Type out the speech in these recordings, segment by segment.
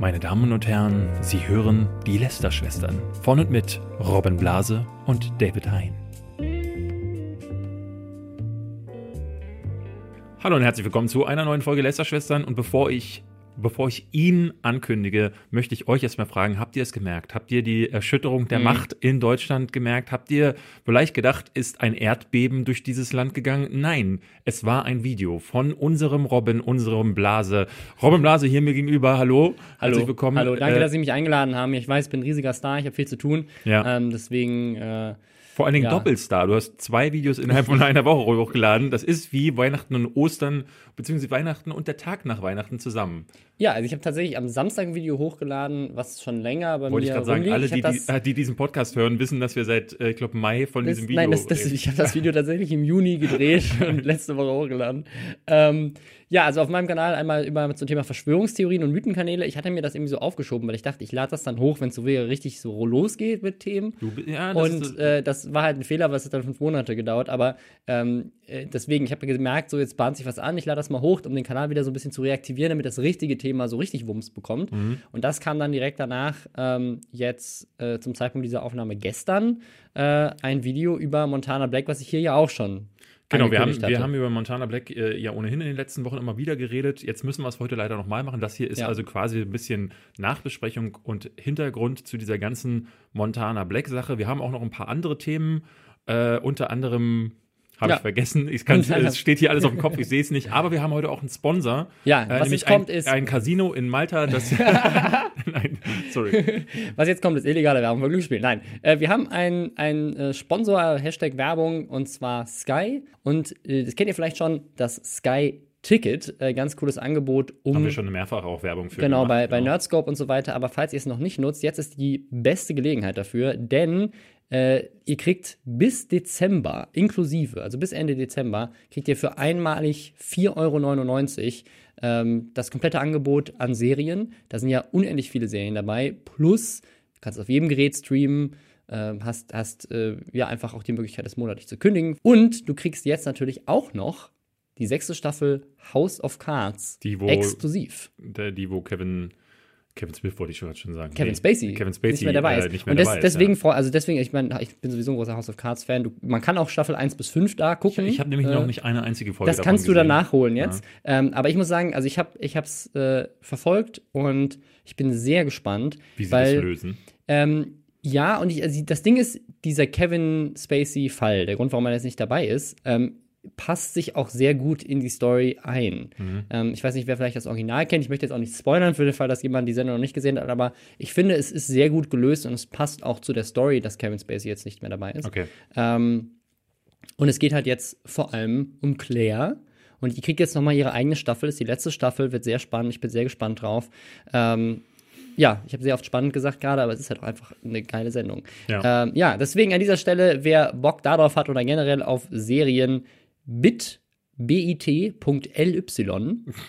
Meine Damen und Herren, Sie hören die Lester-Schwestern von und mit Robin Blase und David Hein. Hallo und herzlich willkommen zu einer neuen Folge Lester-Schwestern. Und bevor ich bevor ich ihn ankündige, möchte ich euch erstmal fragen, habt ihr es gemerkt? Habt ihr die Erschütterung der mhm. Macht in Deutschland gemerkt? Habt ihr vielleicht gedacht, ist ein Erdbeben durch dieses Land gegangen? Nein, es war ein Video von unserem Robin, unserem Blase. Robin Blase hier mir gegenüber. Hallo, hallo, herzlich willkommen. Hallo, danke, äh, dass Sie mich eingeladen haben. Ich weiß, ich bin ein riesiger Star, ich habe viel zu tun. Ja. Ähm, deswegen äh, vor allen Dingen ja. Doppelstar. Du hast zwei Videos innerhalb von einer Woche hochgeladen. Das ist wie Weihnachten und Ostern, beziehungsweise Weihnachten und der Tag nach Weihnachten zusammen. Ja, also ich habe tatsächlich am Samstag ein Video hochgeladen, was schon länger bei Wollte mir ich gerade sagen, alle, die, die, die, diesen Podcast hören, wissen, dass wir seit, äh, ich glaube, Mai von das, diesem Video Nein, das, das, ich habe das Video tatsächlich im Juni gedreht und letzte Woche hochgeladen. Ähm, ja, also auf meinem Kanal einmal über zum Thema Verschwörungstheorien und Mythenkanäle. Ich hatte mir das irgendwie so aufgeschoben, weil ich dachte, ich lade das dann hoch, wenn es so wäre, richtig so losgeht mit Themen. Du, ja, das und ist, äh, das war halt ein Fehler, was hat dann fünf Monate gedauert. Aber ähm, äh, deswegen, ich habe gemerkt, so jetzt bahnt sich was an, ich lade das mal hoch, um den Kanal wieder so ein bisschen zu reaktivieren, damit das richtige Thema so richtig Wumms bekommt. Mhm. Und das kam dann direkt danach, ähm, jetzt äh, zum Zeitpunkt dieser Aufnahme gestern, äh, ein Video über Montana Black, was ich hier ja auch schon Genau, wir haben, wir haben über Montana Black äh, ja ohnehin in den letzten Wochen immer wieder geredet. Jetzt müssen wir es heute leider nochmal machen. Das hier ist ja. also quasi ein bisschen Nachbesprechung und Hintergrund zu dieser ganzen Montana Black-Sache. Wir haben auch noch ein paar andere Themen, äh, unter anderem habe ja. ich vergessen. Ich kann, es steht hier alles auf dem Kopf, ich sehe es nicht. Aber wir haben heute auch einen Sponsor. Ja, äh, was jetzt kommt ein, ist. Ein Casino in Malta, das. Nein, sorry. Was jetzt kommt, ist illegale Werbung für Glücksspiel. Nein. Äh, wir haben einen äh, Sponsor, Hashtag Werbung, und zwar Sky. Und äh, das kennt ihr vielleicht schon, das Sky Ticket, äh, ganz cooles Angebot, um. Haben wir schon mehrfach auch Werbung für Genau, gemacht, bei, genau. bei Nerdscope und so weiter. Aber falls ihr es noch nicht nutzt, jetzt ist die beste Gelegenheit dafür, denn äh, ihr kriegt bis Dezember, inklusive, also bis Ende Dezember, kriegt ihr für einmalig 4,99 Euro ähm, das komplette Angebot an Serien. Da sind ja unendlich viele Serien dabei. Plus, du kannst auf jedem Gerät streamen, äh, hast, hast äh, ja einfach auch die Möglichkeit, das monatlich zu kündigen. Und du kriegst jetzt natürlich auch noch die sechste Staffel House of Cards die, wo, exklusiv. Der, die, wo Kevin Kevin Smith wollte ich schon sagen. Kevin Spacey. Kevin Spacey nicht mehr dabei äh, ist. Äh, mehr und des, dabei deswegen, ist, ja. also deswegen, ich meine, ich bin sowieso ein großer House of Cards Fan. man kann auch Staffel 1 bis 5 da gucken. Ich, ich habe nämlich äh, noch nicht eine einzige Folge Das kannst du dann nachholen jetzt. Ja. Ähm, aber ich muss sagen, also ich habe ich es äh, verfolgt und ich bin sehr gespannt. Wie sie weil, das lösen. Ähm, ja, und ich, also das Ding ist, dieser Kevin Spacey-Fall, der Grund, warum er jetzt nicht dabei ist, ähm, passt sich auch sehr gut in die Story ein. Mhm. Ähm, ich weiß nicht, wer vielleicht das Original kennt. Ich möchte jetzt auch nicht spoilern für den Fall, dass jemand die Sendung noch nicht gesehen hat, aber ich finde, es ist sehr gut gelöst und es passt auch zu der Story, dass Kevin Spacey jetzt nicht mehr dabei ist. Okay. Ähm, und es geht halt jetzt vor allem um Claire. Und die kriegt jetzt nochmal ihre eigene Staffel. Ist die letzte Staffel, wird sehr spannend. Ich bin sehr gespannt drauf. Ähm, ja, ich habe sehr oft spannend gesagt gerade, aber es ist halt auch einfach eine geile Sendung. Ja. Ähm, ja, deswegen an dieser Stelle, wer Bock darauf hat oder generell auf Serien, bit bit.ly,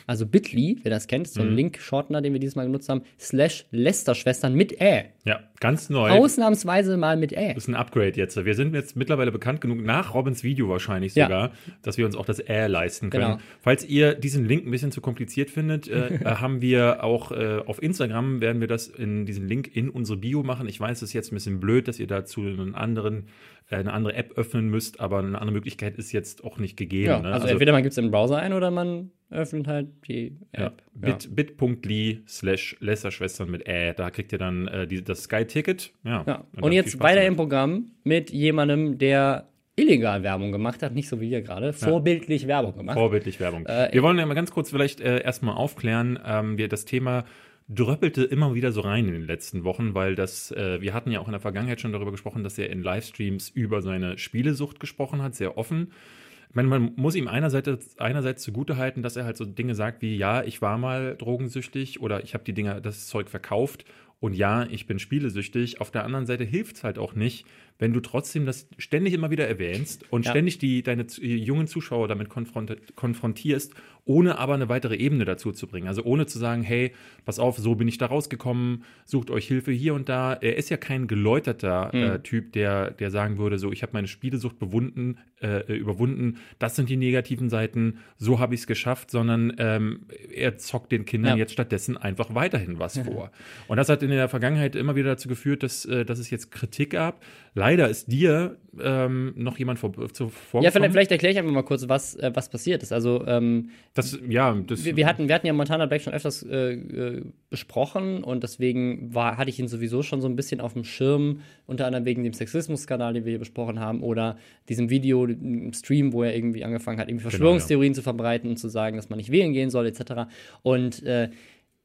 also bit.ly, wer das kennt, so ein mhm. Link-Shortener, den wir dieses Mal genutzt haben, slash Lester-Schwestern mit Ä. Ja, ganz neu. Ausnahmsweise mal mit Ä. Das ist ein Upgrade jetzt. Wir sind jetzt mittlerweile bekannt genug, nach Robins Video wahrscheinlich sogar, ja. dass wir uns auch das Ä leisten können. Genau. Falls ihr diesen Link ein bisschen zu kompliziert findet, äh, haben wir auch äh, auf Instagram, werden wir das in diesen Link in unsere Bio machen. Ich weiß, es ist jetzt ein bisschen blöd, dass ihr dazu einen anderen eine andere App öffnen müsst, aber eine andere Möglichkeit ist jetzt auch nicht gegeben. Ja, ne? also, also, entweder man gibt es im Browser ein oder man öffnet halt die App. Ja, bit, bit.ly slash Lästerschwestern mit Ä, da kriegt ihr dann äh, die, das Sky-Ticket. Ja, ja. Und, und jetzt weiter im Programm mit jemandem, der illegal Werbung gemacht hat, nicht so wie wir gerade, vorbildlich ja. Werbung gemacht. Vorbildlich Werbung. Äh, wir wollen ja mal ganz kurz vielleicht äh, erstmal aufklären, ähm, wir das Thema dröppelte immer wieder so rein in den letzten Wochen, weil das, äh, wir hatten ja auch in der Vergangenheit schon darüber gesprochen, dass er in Livestreams über seine Spielesucht gesprochen hat, sehr offen. Ich meine, man muss ihm einerseits, einerseits zugutehalten, dass er halt so Dinge sagt wie, ja, ich war mal drogensüchtig oder ich habe die Dinge, das Zeug verkauft und ja, ich bin spielesüchtig. Auf der anderen Seite hilft es halt auch nicht, wenn du trotzdem das ständig immer wieder erwähnst und Ja. ständig die, deine jungen Zuschauer damit konfront konfrontierst, ohne aber eine weitere Ebene dazu zu bringen. Also ohne zu sagen, hey, pass auf, so bin ich da rausgekommen, sucht euch Hilfe hier und da. Er ist ja kein geläuterter Mhm. äh, Typ, der, der sagen würde, so, ich habe meine Spielesucht bewunden, äh, überwunden, das sind die negativen Seiten, so habe ich es geschafft, sondern ähm, er zockt den Kindern Ja. jetzt stattdessen einfach weiterhin was vor. Und das hat in der Vergangenheit immer wieder dazu geführt, dass, äh, dass es jetzt Kritik gab. Leider ist dir ähm, noch jemand vor, zu, Ja, vielleicht, vielleicht erkläre ich einfach mal kurz, was, äh, was passiert ist. Also, ähm, Das, ja, das, wir, wir, hatten, wir hatten ja Montana Black schon öfters äh, äh, besprochen und deswegen war, hatte ich ihn sowieso schon so ein bisschen auf dem Schirm, unter anderem wegen dem Sexismus-Skandal, den wir hier besprochen haben, oder diesem Video, im Stream, wo er irgendwie angefangen hat, irgendwie Verschwörungstheorien zu verbreiten und zu sagen, dass man nicht wählen gehen soll, etc. Und äh,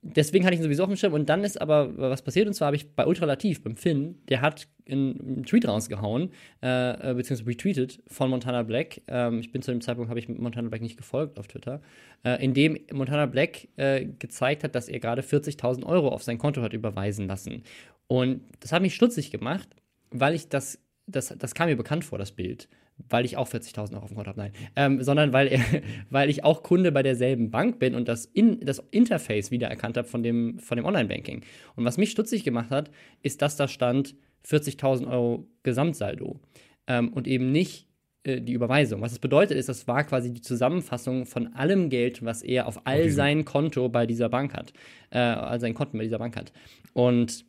deswegen hatte ich ihn sowieso auf dem Schirm. Und dann ist aber was passiert, und zwar habe ich bei Ultralativ, beim Finn, der hat einen, Tweet rausgehauen, äh, äh, beziehungsweise retweetet von Montana Black. Ähm, ich bin zu dem Zeitpunkt, habe ich Montana Black nicht gefolgt auf Twitter, äh, in dem Montana Black äh, gezeigt hat, dass er gerade 40.000 Euro auf sein Konto hat überweisen lassen. Und das hat mich stutzig gemacht, weil ich das, das, das kam mir bekannt vor, das Bild. Weil ich auch 40.000 Euro auf dem Konto habe, nein. Ähm, sondern weil, er, weil ich auch Kunde bei derselben Bank bin und das, in, das Interface wiedererkannt habe von dem, von dem Online-Banking. Und was mich stutzig gemacht hat, ist, dass da stand 40.000 Euro Gesamtsaldo ähm, und eben nicht äh, die Überweisung. Was das bedeutet, ist, das war quasi die Zusammenfassung von allem Geld, was er auf all diesem- sein Konto bei dieser Bank hat, äh, all seinen Konten bei dieser Bank hat. Und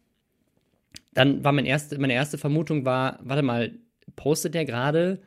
dann war mein erste, meine erste Vermutung war, warte mal, postet der gerade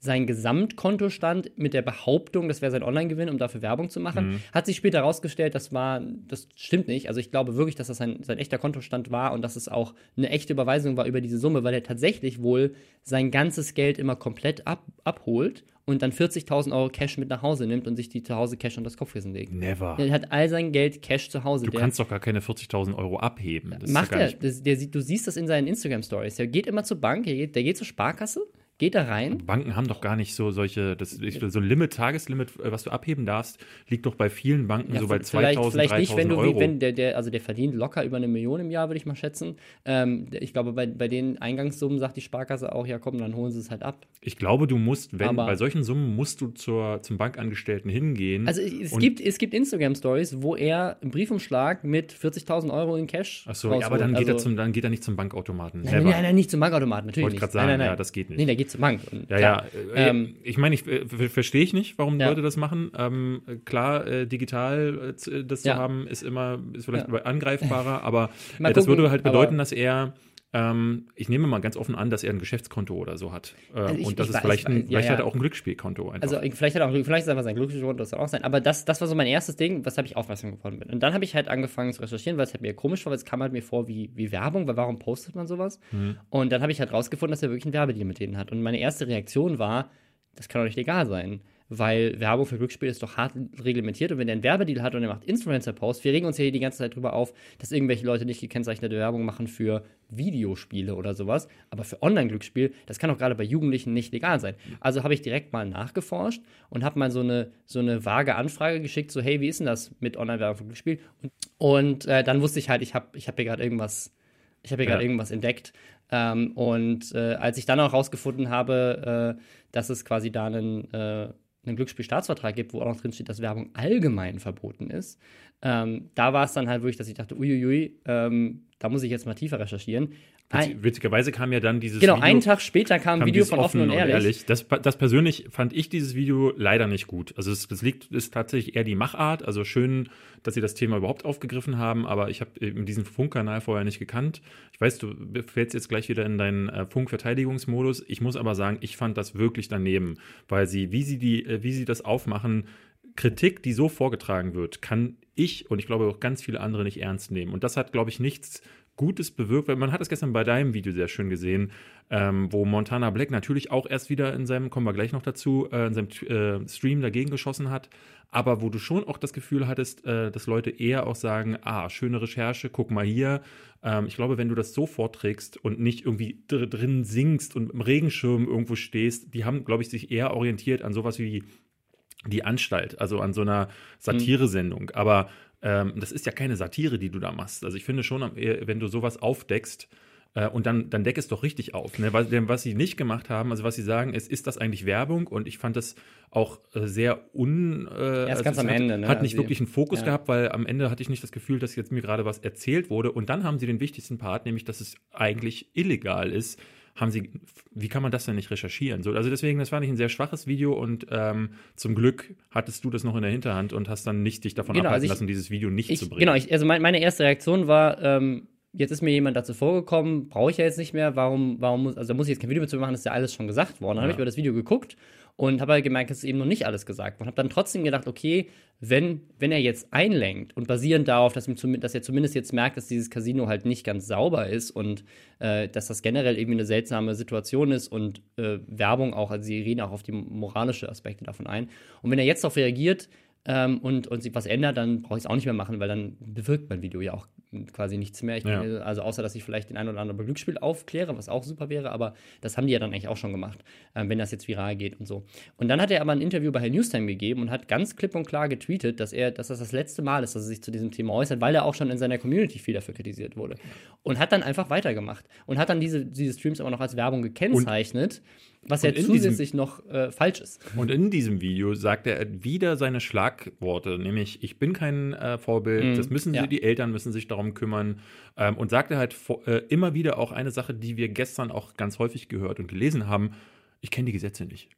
sein Gesamtkontostand mit der Behauptung, das wäre sein Online-Gewinn, um dafür Werbung zu machen. Hat sich später herausgestellt, das war, das stimmt nicht. Also ich glaube wirklich, dass das sein, sein echter Kontostand war und dass es auch eine echte Überweisung war über diese Summe, weil er tatsächlich wohl sein ganzes Geld immer komplett ab, abholt und dann 40.000 Euro Cash mit nach Hause nimmt und sich die zu Hause Cash unter das Kopfkissen legt. never. Er hat all sein Geld Cash zu Hause. Du Der- kannst doch gar keine 40.000 Euro abheben. Das Macht ja er. Das, der, du siehst das in seinen Instagram-Stories. Der geht immer zur Bank, der geht, der geht zur Sparkasse, geht da rein. Banken haben doch gar nicht so solche, das, ich, so ein Limit, Tageslimit, äh, was du abheben darfst, liegt doch bei vielen Banken so bei 2000, vielleicht, vielleicht nicht, wenn 3000 du, Euro. wenn der, der, also der verdient locker über eine Million im Jahr, würde ich mal schätzen. Ähm, ich glaube, bei, bei den Eingangssummen sagt die Sparkasse auch, ja komm, dann holen sie es halt ab. Ich glaube, du musst, wenn Aber- bei solchen Summen musst du zur, zum Bankangestellten hingehen. Also es gibt, es gibt Instagram-Stories, wo er einen Briefumschlag mit 40.000 Euro in Cash Ach so, ja, aber dann geht, er Also- zum, dann geht er nicht zum Bankautomaten. Nein, nein, nein, nicht zum Bankautomaten, natürlich Wollte nicht. grad sagen, nein, nein, nein. ja, das geht nicht. Nee, der geht zur Bank. Und Ja, klar. ja. Äh, Ähm, ich meine, ich äh, ver- verstehe ich nicht, warum Ja. Leute das machen. Ähm, klar, äh, digital äh, zu- das zu Ja. haben, ist immer ist vielleicht Ja. angreifbarer, aber äh, das würde halt bedeuten, dass er ähm, ich nehme mal ganz offen an, dass er ein Geschäftskonto oder so hat. Äh, Also ich- und das ist weiß- vielleicht, ein, ja, vielleicht ja. hat er auch ein Glücksspielkonto einfach. Also ich- vielleicht hat er auch vielleicht ist es einfach sein Glücksspielkonto, das kann auch sein. Aber das, das war so mein erstes Ding, weshalb ich aufmerksam geworden bin. Und dann habe ich halt angefangen zu recherchieren, weil es halt mir komisch war, weil es kam halt mir vor wie, wie Werbung, weil warum postet man sowas? Mhm. Und dann habe ich halt rausgefunden, dass er wirklich einen Werbedeal mit denen hat. Und meine erste Reaktion war, das kann doch nicht legal sein. Weil Werbung für Glücksspiel ist doch hart reglementiert und wenn er einen Werbedeal hat und er macht Influencer-Posts, wir regen uns ja hier die ganze Zeit drüber auf, dass irgendwelche Leute nicht gekennzeichnete Werbung machen für Videospiele oder sowas, aber für Online-Glücksspiel, das kann doch gerade bei Jugendlichen nicht legal sein. Also habe ich direkt mal nachgeforscht und habe mal so eine, so eine vage Anfrage geschickt, so hey, wie ist denn das mit Online-Werbung für Glücksspiel? Und, und äh, dann wusste ich halt, ich habe ich hab hier gerade irgendwas, ich habe hier Ja. gerade irgendwas entdeckt. Ähm, und äh, als ich dann auch rausgefunden habe, äh, dass es quasi da einen, äh, einen Glücksspielstaatsvertrag gibt, wo auch noch drin steht, dass Werbung allgemein verboten ist, ähm, da war es dann halt wirklich, dass ich dachte, uiuiui, ähm, da muss ich jetzt mal tiefer recherchieren. Ein, Witz- Witzigerweise kam ja dann dieses genau, Video, einen Tag später kam ein Video von Offen und Ehrlich. Das, das persönlich fand ich dieses Video leider nicht gut. Also es, das liegt ist tatsächlich eher die Machart. Also schön, dass sie das Thema überhaupt aufgegriffen haben, aber ich habe eben diesen Funkkanal vorher nicht gekannt. Ich weiß, du fällst jetzt gleich wieder in deinen äh, Funkverteidigungsmodus. Ich muss aber sagen, ich fand das wirklich daneben, weil sie, wie sie die, äh, wie sie das aufmachen, Kritik, die so vorgetragen wird, kann ich und ich glaube auch ganz viele andere nicht ernst nehmen. Und das hat, glaube ich, nichts Gutes bewirkt, weil man hat es gestern bei deinem Video sehr schön gesehen, ähm, wo Montana Black natürlich auch erst wieder in seinem, kommen wir gleich noch dazu, äh, in seinem äh, Stream dagegen geschossen hat, aber wo du schon auch das Gefühl hattest, äh, dass Leute eher auch sagen, ah, schöne Recherche, guck mal hier. Ähm, ich glaube, wenn du das so vorträgst und nicht irgendwie dr drin singst und im Regenschirm irgendwo stehst, die haben, glaube ich, sich eher orientiert an sowas wie die Anstalt, also an so einer Satiresendung. Aber ähm, das ist ja keine Satire, die du da machst. Also ich finde schon, wenn du sowas aufdeckst, Äh, und dann, dann deck es doch richtig auf. Ne? Was, was sie nicht gemacht haben, also was sie sagen, ist, ist das eigentlich Werbung? Und ich fand das auch äh, sehr un. Äh, Erst ganz also am hat, Ende, ne? Hat nicht Also, wirklich einen Fokus ja. gehabt, weil am Ende hatte ich nicht das Gefühl, dass jetzt mir gerade was erzählt wurde. Und dann haben sie den wichtigsten Part, nämlich, dass es eigentlich illegal ist. Haben sie, wie kann man das denn nicht recherchieren? So, also deswegen, das fand ich ein sehr schwaches Video und ähm, zum Glück hattest du das noch in der Hinterhand und hast dann nicht dich davon Genau, abhalten also ich- lassen, dieses Video nicht ich, zu bringen. Genau, ich, also mein, meine erste Reaktion war, ähm, jetzt ist mir jemand dazu vorgekommen, brauche ich ja jetzt nicht mehr, warum, warum muss, also da muss ich jetzt kein Video dazu machen, das ist ja alles schon gesagt worden. Dann habe Ja. ich über das Video geguckt und habe halt gemerkt, es ist eben noch nicht alles gesagt worden. Habe dann trotzdem gedacht, okay, wenn, wenn er jetzt einlenkt und basierend darauf, dass, ihm dass er zumindest jetzt merkt, dass dieses Casino halt nicht ganz sauber ist und äh, dass das generell irgendwie eine seltsame Situation ist und äh, Werbung auch, also sie reden auch auf die moralische Aspekte davon ein. Und wenn er jetzt darauf reagiert, ähm, und, und sich was ändert, dann brauche ich es auch nicht mehr machen, weil dann bewirkt mein Video ja auch quasi nichts mehr. Ja. kann, also außer, dass ich vielleicht den ein oder anderen Glücksspiel aufkläre, was auch super wäre, aber das haben die ja dann eigentlich auch schon gemacht, ähm, wenn das jetzt viral geht und so. Und dann hat er aber ein Interview bei Herr Newstime gegeben und hat ganz klipp und klar getweetet, dass er, dass das das letzte Mal ist, dass er sich zu diesem Thema äußert, weil er auch schon in seiner Community viel dafür kritisiert wurde. Und hat dann einfach weitergemacht und hat dann diese, diese Streams aber noch als Werbung gekennzeichnet, was ja in diesem- zusätzlich noch äh, falsch ist. Und in diesem Video sagt er wieder seine Schlagworte, nämlich ich bin kein äh, Vorbild, das müssen sie, Mhm. ja. die Eltern müssen sich darum kümmern. Ähm, und sagte halt vor, äh, immer wieder auch eine Sache, die wir gestern auch ganz häufig gehört und gelesen haben, ich kenne die Gesetze nicht.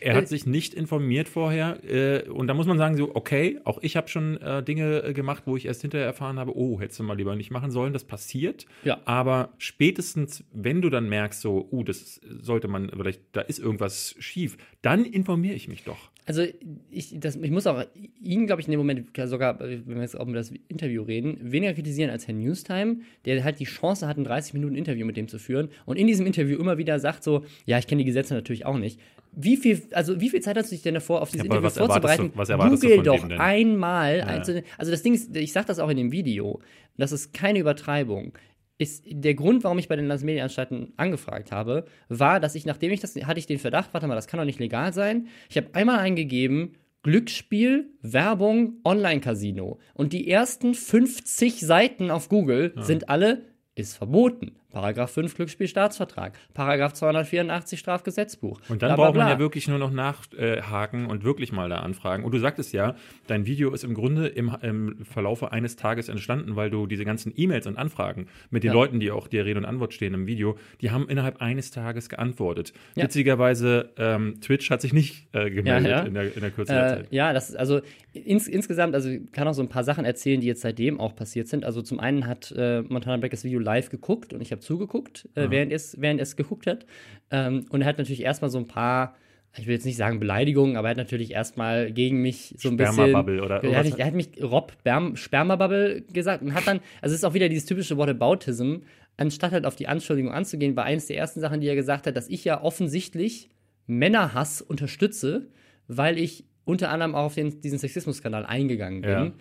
Er hat Äh, sich nicht informiert vorher äh, und da muss man sagen, so, okay, auch ich habe schon äh, Dinge gemacht, wo ich erst hinterher erfahren habe, oh, hättest du mal lieber nicht machen sollen, das passiert. Ja. Aber spätestens, wenn du dann merkst, so, uh, das sollte man, vielleicht, da ist irgendwas schief, dann informiere ich mich doch. Also ich, das, ich muss auch ihn, glaube ich, in dem Moment sogar, wenn wir jetzt auch über das Interview reden, weniger kritisieren als Herrn Newstime, der halt die Chance hat, ein 30 Minuten Interview mit dem zu führen und in diesem Interview immer wieder sagt so, ja, ich kenne die Gesetze natürlich auch nicht. Wie viel, also wie viel Zeit hast du dich denn davor, auf dieses Ja, Interview was vorzubereiten? du- was erwartest Google doch einmal einzelne, also das Ding ist, ich sag das auch in dem Video, das ist keine Übertreibung. Ist der Grund, warum ich bei den Landesmedienanstalten angefragt habe, war, dass ich, nachdem ich das, hatte ich den Verdacht, warte mal, das kann doch nicht legal sein. Ich habe einmal eingegeben, Glücksspiel, Werbung, Online-Casino. Und die ersten 50 Seiten auf Google sind alle, ist verboten. Paragraph 5 Glücksspielstaatsvertrag, Paragraph 284 Strafgesetzbuch. Und dann bla, bla, braucht man bla. ja wirklich nur noch nachhaken und wirklich mal da anfragen. Und du sagtest ja, dein Video ist im Grunde im, im Verlaufe eines Tages entstanden, weil du diese ganzen E-Mails und Anfragen mit den Ja. Leuten, die auch dir Rede und Antwort stehen im Video, die haben innerhalb eines Tages geantwortet. Ja. Witzigerweise, ähm, Twitch hat sich nicht äh, gemeldet Ja. In, der, in der Kürze der Äh, Zeit. ja, das ist also ins, insgesamt, also ich kann auch so ein paar Sachen erzählen, die jetzt seitdem auch passiert sind. Also zum einen hat äh, Montana Black das Video live geguckt und ich habe zugeguckt, äh, während, es, während es geguckt hat. Ähm, und er hat natürlich erstmal so ein paar, ich will jetzt nicht sagen Beleidigungen, aber er hat natürlich erstmal gegen mich so ein bisschen. Spermabubble oder er hat, er hat mich Rob Spermabubble gesagt und hat dann, also es ist auch wieder dieses typische Whataboutism, anstatt halt auf die Anschuldigung anzugehen, war eines der ersten Sachen, die er gesagt hat, dass ich ja offensichtlich Männerhass unterstütze, weil ich unter anderem auch auf den, diesen Sexismus-Skandal eingegangen bin. Ja.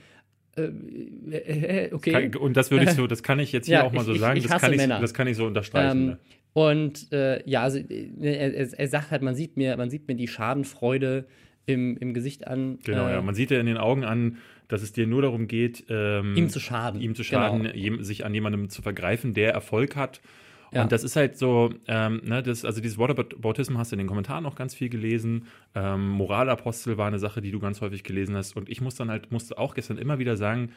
Äh, äh, äh, okay. Kann, und das würde ich so, das kann ich jetzt hier Ja, auch mal ich- so ich- sagen, ich das, hasse kann ich, das kann ich so unterstreichen. Ähm, ne? und äh, ja, also er, er, sagt halt, man sieht mir, man sieht mir die Schadenfreude im, im Gesicht an. Genau, äh, ja. Man sieht ja in den Augen an, dass es dir nur darum geht, ähm, Ihm zu schaden. ihm zu schaden, Genau. sich an jemandem zu vergreifen, der Erfolg hat. Ja. Und das ist halt so, ähm, ne, das, also dieses Whataboutism hast du in den Kommentaren auch ganz viel gelesen. Ähm, Moralapostel war eine Sache, die du ganz häufig gelesen hast. Und ich muss dann halt, musste auch gestern immer wieder sagen,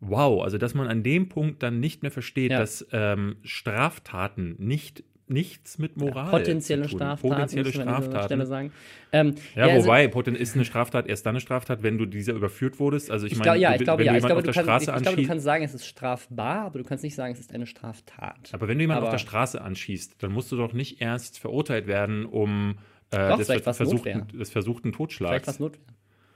wow, also dass man an dem Punkt dann nicht mehr versteht, Ja. dass ähm, Straftaten nicht nichts mit Moral Potenzielle zu tun. Straftaten, Potenzielle Straftaten. Sagen. Ähm, Ja, also- wobei, poten ist eine Straftat erst dann eine Straftat, wenn du dieser überführt wurdest. Also ich, Ich meine, ja, du- ich glaube, wenn ja. du jemanden glaube, auf der kannst, Straße ich, ich glaube, du anschießt, kannst sagen, es ist strafbar, aber du kannst nicht sagen, es ist eine Straftat. aber wenn du jemanden auf aber- der Straße anschießt, dann musst du doch nicht erst verurteilt werden, um äh, Doch, des, vielleicht versuchten, des versuchten Vielleicht Totschlags. was Notwehr.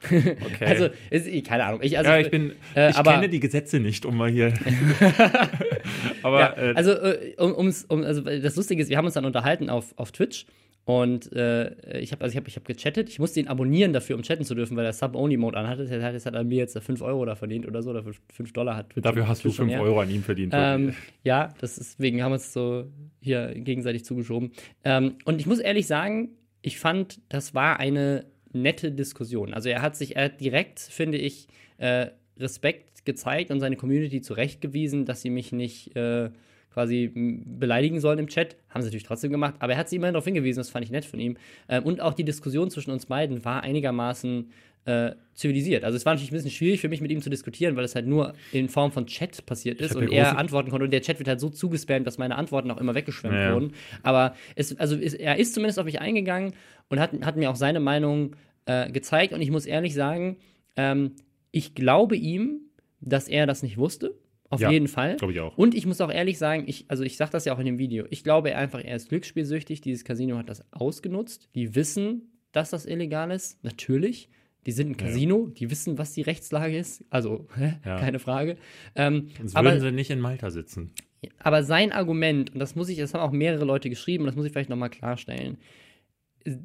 Okay. Also, ist, keine Ahnung. Ich, also, ja, ich bin, äh, ich aber- kenne die Gesetze nicht, um mal hier. aber Ja, äh, also, äh, um, um's- um, also das Lustige ist, wir haben uns dann unterhalten auf, auf Twitch und äh, ich habe also ich hab, ich hab gechattet. Ich musste ihn abonnieren dafür, um chatten zu dürfen, weil er Sub-Only-Mode anhatte. Das heißt, hat er mir jetzt 5 Euro da verdient oder so, oder 5 Dollar hat Twitch. dafür hast du Twitch schon 5 mehr. Euro an ihm verdient. Ähm, ja, das ist, deswegen haben wir es so hier gegenseitig zugeschoben. Ähm, und ich muss ehrlich sagen, ich fand, das war eine nette Diskussion. Also er hat sich, er hat direkt, finde ich, äh, Respekt gezeigt und seine Community zurechtgewiesen, dass sie mich nicht äh, quasi beleidigen sollen im Chat. Haben sie natürlich trotzdem gemacht, aber er hat sie immerhin darauf hingewiesen, das fand ich nett von ihm. Ähm, und auch die Diskussion zwischen uns beiden war einigermaßen äh, zivilisiert. Also es war natürlich ein bisschen schwierig für mich, mit ihm zu diskutieren, weil es halt nur in Form von Chat passiert ist und er antworten konnte. Und der Chat wird halt so zugespammt, dass meine Antworten auch immer weggeschwemmt ja. wurden. Aber es, also es, er ist zumindest auf mich eingegangen und hat, hat mir auch seine Meinung äh, gezeigt. Und ich muss ehrlich sagen, ähm, ich glaube ihm, dass er das nicht wusste. Auf ja, jeden Fall. Glaube ich auch. Und ich muss auch ehrlich sagen, ich, also ich sage das ja auch in dem Video, ich glaube einfach, er ist glücksspielsüchtig. Dieses Casino hat das ausgenutzt. Die wissen, dass das illegal ist, natürlich. Die sind ein Casino, ja. die wissen, was die Rechtslage ist. Also, ja. keine Frage. Ähm, Sonst aber, würden sie nicht in Malta sitzen. Aber sein Argument, und das muss ich, das haben auch mehrere Leute geschrieben, und das muss ich vielleicht nochmal klarstellen.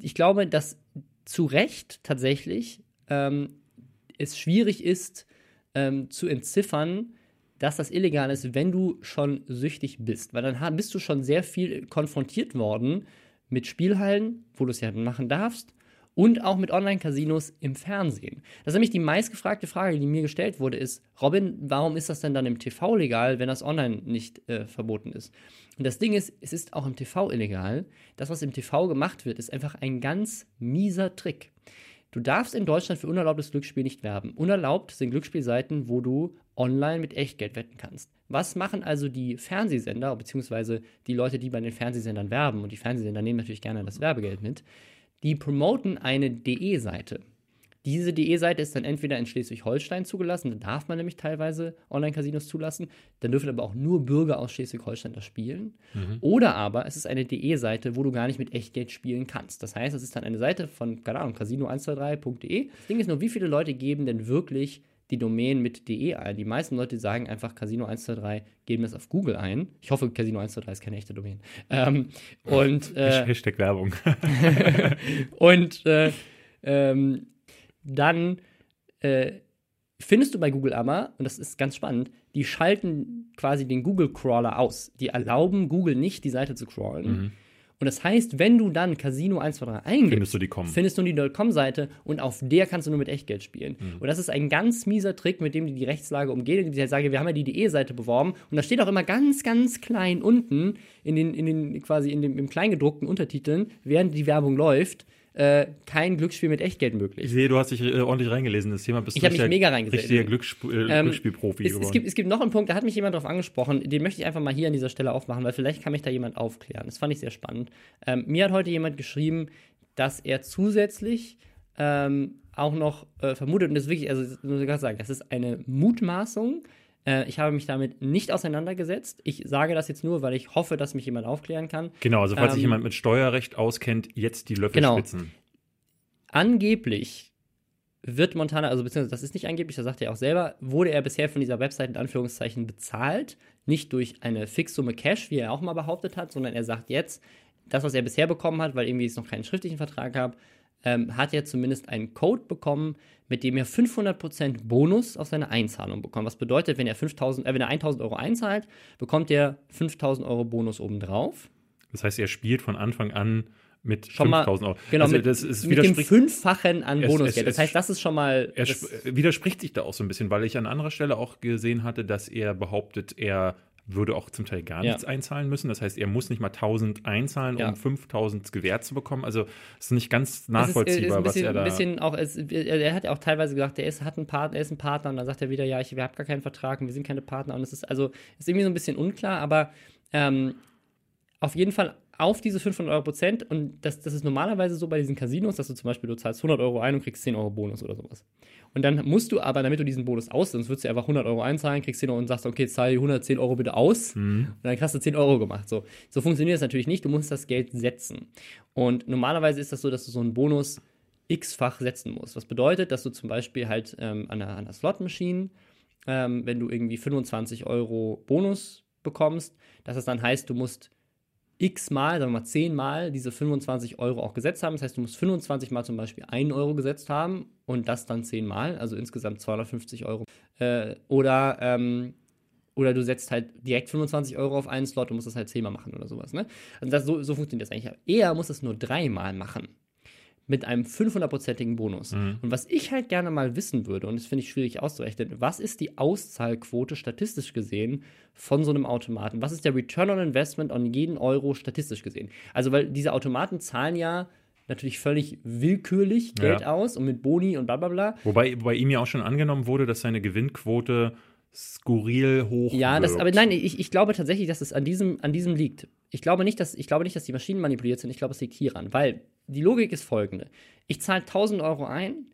Ich glaube, dass zu Recht tatsächlich ähm, es schwierig ist, ähm, zu entziffern, dass das illegal ist, wenn du schon süchtig bist. Weil dann bist du schon sehr viel konfrontiert worden mit Spielhallen, wo du es ja machen darfst, und auch mit Online-Casinos im Fernsehen. Das ist nämlich die meistgefragte Frage, die mir gestellt wurde, ist, Robin, warum ist das denn dann im TV legal, wenn das online nicht äh, verboten ist? Und das Ding ist, es ist auch im TV illegal. Das, was im TV gemacht wird, ist einfach ein ganz mieser Trick. Du darfst in Deutschland für unerlaubtes Glücksspiel nicht werben. Unerlaubt sind Glücksspielseiten, wo du online mit Echtgeld wetten kannst. Was machen also die Fernsehsender, beziehungsweise die Leute, die bei den Fernsehsendern werben, und die Fernsehsender nehmen natürlich gerne das Werbegeld mit, die promoten eine DE-Seite. Diese DE-Seite ist dann entweder in Schleswig-Holstein zugelassen, da darf man nämlich teilweise Online-Casinos zulassen, dann dürfen aber auch nur Bürger aus Schleswig-Holstein das spielen. Mhm. Oder aber es ist eine DE-Seite, wo du gar nicht mit Echtgeld spielen kannst. Das heißt, es ist dann eine Seite von, keine Ahnung, casino123.de. Das Ding ist nur, wie viele Leute geben denn wirklich die Domain mit DE ein. Die meisten Leute sagen einfach Casino 123, geben das auf Google ein. Ich hoffe, Casino 123 ist keine echte Domain. Ähm, und äh, Hashtag Werbung. und äh, ähm, dann äh, findest du bei Google aber, und das ist ganz spannend, die schalten quasi den Google-Crawler aus. Die erlauben Google nicht, die Seite zu crawlen. Mhm. Und das heißt, wenn du dann Casino 123 eingibst, findest du die Com. Findest du die .com-Seite und auf der kannst du nur mit Echtgeld spielen. Mhm. Und das ist ein ganz mieser Trick, mit dem die die Rechtslage umgehen. Die sagen, wir haben ja die DE-Seite beworben und da steht auch immer ganz, ganz klein unten in den, in den quasi in dem, im Kleingedruckten Untertiteln, während die Werbung läuft, äh, kein Glücksspiel mit Echtgeld möglich. Ich sehe, du hast dich äh, ordentlich reingelesen in das Thema. Bist ich habe mich mega reingelesen. Richtiger Glücksspiel, äh, ähm, Glücksspielprofi es, es, gibt, es gibt noch einen Punkt, da hat mich jemand drauf angesprochen, den möchte ich einfach mal hier an dieser Stelle aufmachen, weil vielleicht kann mich da jemand aufklären. Das fand ich sehr spannend. Ähm, mir hat heute jemand geschrieben, dass er zusätzlich ähm, auch noch äh, vermutet, und das ist wirklich, also muss ich gerade sagen, das ist eine Mutmaßung, äh, ich habe mich damit nicht auseinandergesetzt. Ich sage das jetzt nur, weil ich hoffe, dass mich jemand aufklären kann. Genau, also falls ähm, sich jemand mit Steuerrecht auskennt, jetzt die Löffel genau. spitzen. Angeblich wird Montana, also beziehungsweise das ist nicht angeblich, das sagt er auch selber, wurde er bisher von dieser Website in Anführungszeichen bezahlt, nicht durch eine Fixsumme Cash, wie er auch mal behauptet hat, sondern er sagt jetzt, das, was er bisher bekommen hat, weil irgendwie es noch keinen schriftlichen Vertrag gab, ähm, hat er zumindest einen Code bekommen, mit dem er 500% Bonus auf seine Einzahlung bekommt. Was bedeutet, wenn er, 5000, äh, wenn er 1000 Euro einzahlt, bekommt er 5000 Euro Bonus obendrauf. Das heißt, er spielt von Anfang an mit 5000 Euro. Genau, also, mit, das ist, mit dem Fünffachen an Bonusgeld. Das heißt, das ist schon mal. Er widerspricht sich da auch so ein bisschen, weil ich an anderer Stelle auch gesehen hatte, dass er behauptet, er würde auch zum Teil gar ja. nichts einzahlen müssen. Das heißt, er muss nicht mal 1000 einzahlen, ja. um 5000 gewährt zu bekommen. Also es ist nicht ganz nachvollziehbar, ist, ist bisschen, was er da. Bisschen auch, es, er hat ja auch teilweise gesagt, er ist, hat einen Partner, er ist ein Partner und dann sagt er wieder, ja, ich habe gar keinen Vertrag und wir sind keine Partner. Und es ist also ist irgendwie so ein bisschen unklar, aber ähm, auf jeden Fall auf diese 500 Euro Prozent und das, das ist normalerweise so bei diesen Casinos, dass du zum Beispiel, du zahlst 100 Euro ein und kriegst 10 Euro Bonus oder sowas. Und dann musst du aber, damit du diesen Bonus ausnimmst, würdest du einfach 100 Euro einzahlen, kriegst 10 Euro und sagst, okay, zahl 110 Euro bitte aus mhm. und dann hast du 10 Euro gemacht. So, so funktioniert das natürlich nicht, du musst das Geld setzen. Und normalerweise ist das so, dass du so einen Bonus x-fach setzen musst. Was bedeutet, dass du zum Beispiel halt ähm, an einer, einer Slot-Maschine, ähm, wenn du irgendwie 25 Euro Bonus bekommst, dass es dann heißt, du musst x-mal, sagen wir mal 10 Mal diese 25 Euro auch gesetzt haben. Das heißt, du musst 25 Mal zum Beispiel 1 Euro gesetzt haben und das dann 10 Mal, also insgesamt 250 Euro. Äh, oder, ähm, oder du setzt halt direkt 25 Euro auf einen Slot und musst das halt 10 Mal machen oder sowas. Ne? Also das, so, so funktioniert das eigentlich. Er muss es nur dreimal machen. Mit einem 500-prozentigen Bonus. Mhm. Und was ich halt gerne mal wissen würde, und das finde ich schwierig auszurechnen, was ist die Auszahlquote statistisch gesehen von so einem Automaten? Was ist der Return on Investment on jeden Euro statistisch gesehen? Also, weil diese Automaten zahlen ja natürlich völlig willkürlich Geld Ja. aus und mit Boni und bla bla bla. Wobei bei ihm ja auch schon angenommen wurde, dass seine Gewinnquote skurril hoch Ja, das, aber nein, ich, ich glaube tatsächlich, dass es an diesem, an diesem liegt. Ich glaube, nicht, dass, ich glaube nicht, dass die Maschinen manipuliert sind. Ich glaube, es liegt hieran. Weil die Logik ist folgende. Ich zahle 1000 Euro ein,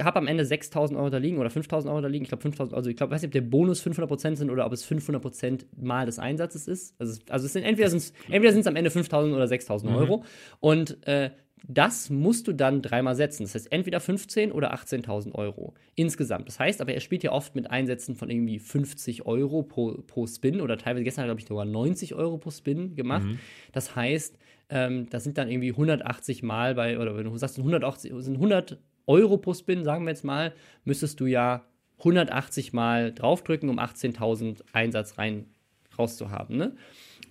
habe am Ende 6000 Euro da liegen oder 5000 Euro da liegen. Ich glaube, 5000 also ich glaube, weiß nicht, ob der Bonus 500% sind oder ob es 500% mal des Einsatzes ist. Also, es- also es sind entweder sind es entweder sind's am Ende 5000 oder 6000 Euro. Und äh, das musst du dann dreimal setzen. Das heißt, entweder 15 oder 18.000 Euro insgesamt. Das heißt aber, er spielt ja oft mit Einsätzen von irgendwie 50 Euro pro, pro Spin oder teilweise gestern, glaube ich, sogar 90 Euro pro Spin gemacht. Das heißt, ähm, das sind dann irgendwie 180 Mal bei, oder wenn du sagst, sind 180, sind 100 Euro pro Spin, sagen wir jetzt mal, müsstest du ja 180 Mal draufdrücken, um 18.000 Einsatz rein rauszuhaben. Ne?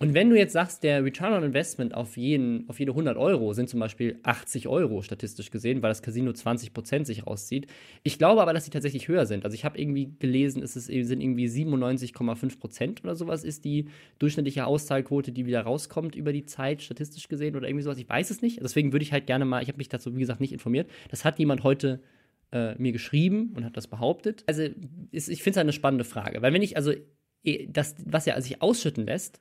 Und wenn du jetzt sagst, der Return on Investment auf, jeden, auf jede 100 Euro sind zum Beispiel 80 Euro statistisch gesehen, weil das Casino 20% sich rauszieht. Ich glaube aber, dass sie tatsächlich höher sind. Also ich habe irgendwie gelesen, es ist, sind irgendwie 97,5% oder sowas ist die durchschnittliche Auszahlquote, die wieder rauskommt über die Zeit, statistisch gesehen oder irgendwie sowas. Ich weiß es nicht. Deswegen würde ich halt gerne mal, ich habe mich dazu, wie gesagt, nicht informiert. Das hat jemand heute äh, mir geschrieben und hat das behauptet. Also ist, ich finde es eine spannende Frage, weil wenn ich also eh, das, was er sich ausschütten lässt,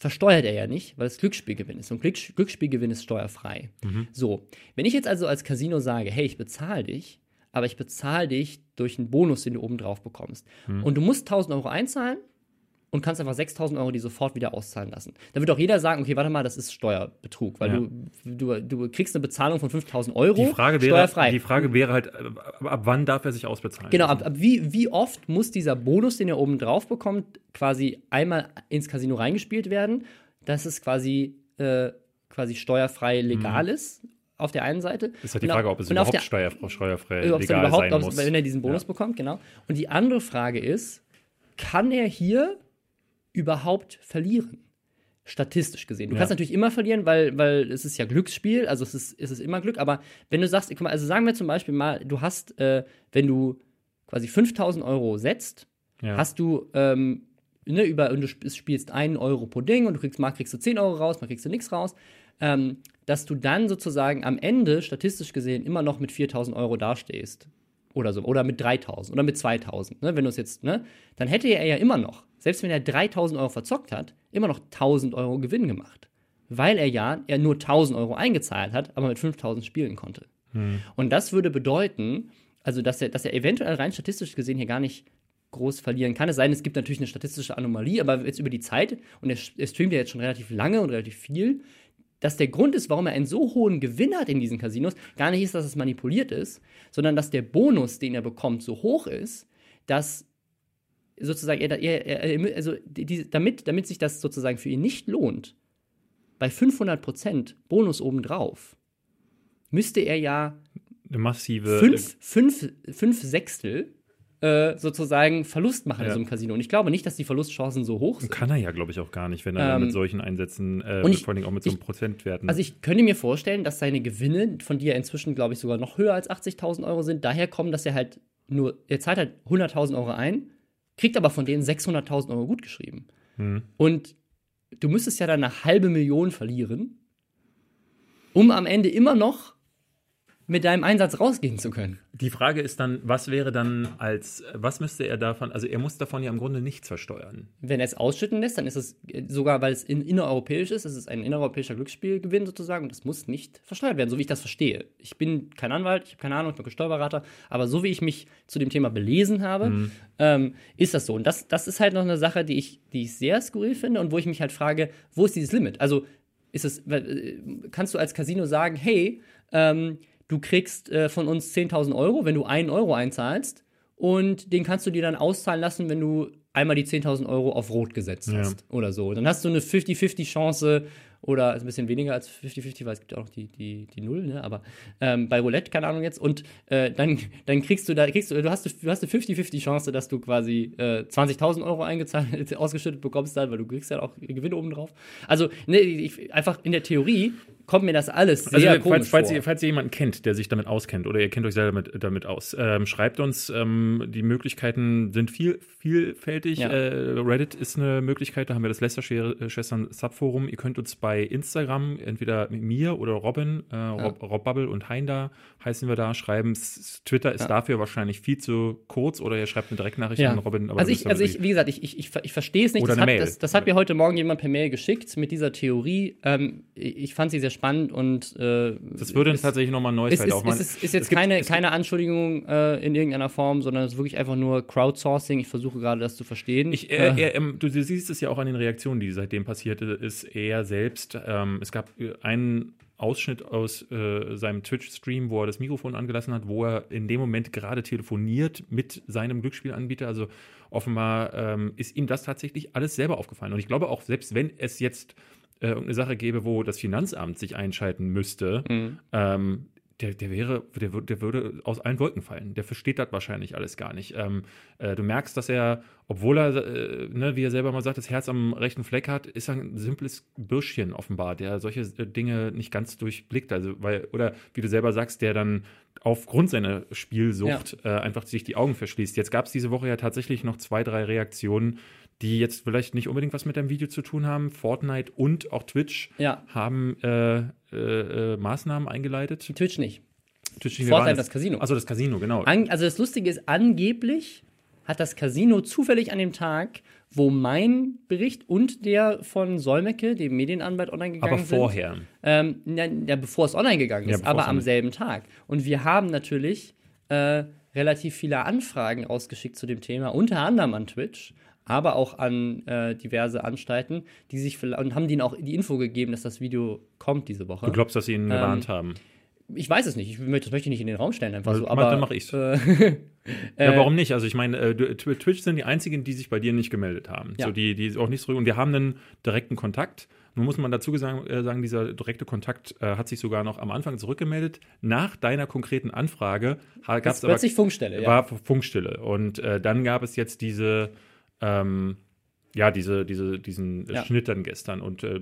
versteuert er ja nicht, weil es Glücksspielgewinn ist. Und Glücks Glücksspielgewinn ist steuerfrei. So, wenn ich jetzt also als Casino sage, hey, ich bezahle dich, aber ich bezahle dich durch einen Bonus, den du oben drauf bekommst. Und du musst 1000 Euro einzahlen und kannst einfach 6000 Euro die sofort wieder auszahlen lassen. Da wird auch jeder sagen, okay, warte mal, das ist Steuerbetrug, weil Ja. du, du, du kriegst eine Bezahlung von 5000 Euro, die Frage wäre, steuerfrei. die Frage wäre halt, ab, ab wann darf er sich ausbezahlen? Genau, ab, ab wie, wie oft muss dieser Bonus, den er oben drauf bekommt, quasi einmal ins Casino reingespielt werden, dass es quasi, äh, quasi steuerfrei legal ist, auf der einen Seite. Mhm. Ist halt die Frage, ob es überhaupt der- steuer, steuerfrei äh, dann legal sein muss. wenn er diesen Bonus Ja. bekommt, genau. Und die andere Frage ist, kann er hier überhaupt verlieren? Statistisch gesehen. Du Ja. kannst natürlich immer verlieren, weil, weil es ist ja Glücksspiel, also es ist, es ist immer Glück, aber wenn du sagst, guck mal, also sagen wir zum Beispiel mal, du hast, äh, wenn du quasi 5000 Euro setzt, Ja. hast du ähm, ne, über und du sp- spielst einen Euro pro Ding und du kriegst mal kriegst du 10 Euro raus, mal kriegst du nichts raus, ähm, dass du dann sozusagen am Ende statistisch gesehen immer noch mit 4000 Euro dastehst oder so oder mit 3000 oder mit 2000, ne, wenn du es jetzt, ne, dann hätte er ja immer noch, selbst wenn er 3000 Euro verzockt hat, immer noch 1000 Euro Gewinn gemacht, weil er ja er nur 1000 Euro eingezahlt hat, aber mit 5000 spielen konnte. Und das würde bedeuten, also dass er, dass er eventuell rein statistisch gesehen hier gar nicht groß verlieren kann. Es sei denn, es gibt natürlich eine statistische Anomalie, aber jetzt über die Zeit, und er, er streamt ja jetzt schon relativ lange und relativ viel, dass der Grund ist, warum er einen so hohen Gewinn hat in diesen Casinos, gar nicht ist, dass es manipuliert ist, sondern dass der Bonus, den er bekommt, so hoch ist, dass sozusagen er, er, also die, damit, damit sich das sozusagen für ihn nicht lohnt, bei 500% Bonus obendrauf, müsste er ja Eine massive. fünf, fünf, fünf Sechstel äh, sozusagen Verlust machen in Ja. so einem Casino. Und ich glaube nicht, dass die Verlustchancen so hoch sind. Kann er ja, glaube ich, auch gar nicht, wenn er Ähm, mit solchen Einsätzen, äh, und ich- vor allem auch mit so einem Prozentwerten. Also ich könnte mir vorstellen, dass seine Gewinne, von die er inzwischen, glaube ich, sogar noch höher als 80.000 Euro sind, daher kommen, dass er halt nur, er zahlt halt 100.000 Euro ein, kriegt aber von denen 600.000 Euro gut geschrieben. Hm. Und du müsstest ja dann eine halbe Million verlieren, um am Ende immer noch mit deinem Einsatz rausgehen zu können. Die Frage ist dann, was wäre dann als, was müsste er davon, also er muss davon ja im Grunde nichts versteuern. Wenn er es ausschütten lässt, dann ist es äh, sogar, weil es in, innereuropäisch ist, es ist ein innereuropäischer Glücksspielgewinn sozusagen und das muss nicht versteuert werden, so wie ich das verstehe. Ich bin kein Anwalt, ich habe keine Ahnung, ich bin kein Steuerberater, aber so wie ich mich zu dem Thema belesen habe, ähm, ist das so. Und das, das ist halt noch eine Sache, die ich, die ich sehr skurril finde und wo ich mich halt frage, wo ist dieses Limit? Also ist es, äh, kannst du als Casino sagen, hey, ähm, du kriegst äh, von uns 10.000 Euro, wenn du einen Euro einzahlst und den kannst du dir dann auszahlen lassen, wenn du einmal die 10.000 Euro auf Rot gesetzt Ja. hast oder so. Dann hast du eine 50-50 Chance oder ein bisschen weniger als 50-50, weil es gibt ja auch noch die, die, die Null, ne? aber ähm, bei Roulette, keine Ahnung jetzt, und äh, dann, dann kriegst du da, kriegst du, du hast, du hast eine 50-50 Chance, dass du quasi äh, 20.000 Euro eingezahlt, ausgeschüttet bekommst dann, weil du kriegst ja auch Gewinne oben drauf. Also, ne, ich, einfach in der Theorie kommt mir das alles sehr also, komisch falls, falls, vor. ihr, falls ihr jemanden kennt, der sich damit auskennt oder ihr kennt euch selber damit, damit aus, ähm, schreibt uns. Ähm, die Möglichkeiten sind viel, vielfältig. Ja. Äh, Reddit ist eine Möglichkeit, da haben wir das Lester-Schwestern Subforum. Ihr könnt uns bei Instagram entweder mit mir oder Robin, äh, Rob, Rob Bubble und Hein da heißen wir da, schreiben. Twitter ist Ja. dafür wahrscheinlich viel zu kurz oder ihr schreibt eine Direktnachricht Ja. an Robin. also das ich, also ich, wie gesagt, ich, ich, ich, ich verstehe es nicht. Oder das, eine hat, Mail. das, das hat mir heute Morgen jemand per Mail geschickt mit dieser Theorie. Ähm, ich fand sie sehr spannend und äh, das würde ist- tatsächlich nochmal ein neues Feld aufmachen. ist, ist, ist jetzt Es gibt- keine, es keine Anschuldigung äh, in irgendeiner Form, sondern es ist wirklich einfach nur Crowdsourcing. Ich versuche gerade das zu verstehen. Ich, er, er, ähm, du, du siehst es ja auch an den Reaktionen, die seitdem passierte, ist er selbst. Ähm, es gab äh, einen Ausschnitt aus äh, seinem Twitch-Stream, wo er das Mikrofon angelassen hat, wo er in dem Moment gerade telefoniert mit seinem Glücksspielanbieter. Also offenbar ähm, ist ihm das tatsächlich alles selber aufgefallen. Und ich glaube auch, selbst wenn es jetzt äh, irgendeine Sache gäbe, wo das Finanzamt sich einschalten müsste, Mhm. ähm, der, der wäre, der, der würde aus allen Wolken fallen. Der versteht das wahrscheinlich alles gar nicht. Ähm, äh, du merkst, dass er, obwohl er, äh, ne, wie er selber mal sagt, das Herz am rechten Fleck hat, ist er ein simples Bürschchen offenbar, der solche äh, Dinge nicht ganz durchblickt. Also, weil, oder wie du selber sagst, der dann aufgrund seiner Spielsucht äh, einfach sich die Augen verschließt. Jetzt gab es diese Woche ja tatsächlich noch zwei, drei Reaktionen, die jetzt vielleicht nicht unbedingt was mit deinem Video zu tun haben. Fortnite und auch Twitch ja, haben äh, äh, äh, Maßnahmen eingeleitet. Twitch nicht. Twitch, wie Fortnite das Casino. Also das Casino, genau. An, also das Lustige ist, angeblich hat das Casino zufällig an dem Tag, wo mein Bericht und der von Solmecke, dem Medienanwalt, online gegangen aber sind. vorher. Ähm, ja, ja, bevor es online gegangen Ja, ist, bevor aber am selben Tag. Und wir haben natürlich äh, relativ viele Anfragen rausgeschickt zu dem Thema, unter anderem an Twitch, aber auch an äh, diverse Anstalten, die sich und haben denen auch die Info gegeben, dass das Video kommt diese Woche. Du glaubst, dass sie ihn gewarnt haben. ich weiß es nicht, ich möchte, das möchte ich nicht in den Raum stellen, einfach so. Aber dann mach ich's. Äh, ja, warum nicht? Also ich meine, äh, Tw- Twitch sind die einzigen, die sich bei dir nicht gemeldet haben. Ja. So, die, die auch nicht zurück. Und wir haben einen direkten Kontakt. Nun muss man dazu sagen, äh, sagen dieser direkte Kontakt äh, hat sich sogar noch am Anfang zurückgemeldet. Nach deiner konkreten Anfrage gab es aber plötzlich Funkstelle, ja. war Funkstille. Und äh, dann gab es jetzt diese, ähm, ja, diese, diese, diesen Ja. Schnitt dann gestern. Und äh,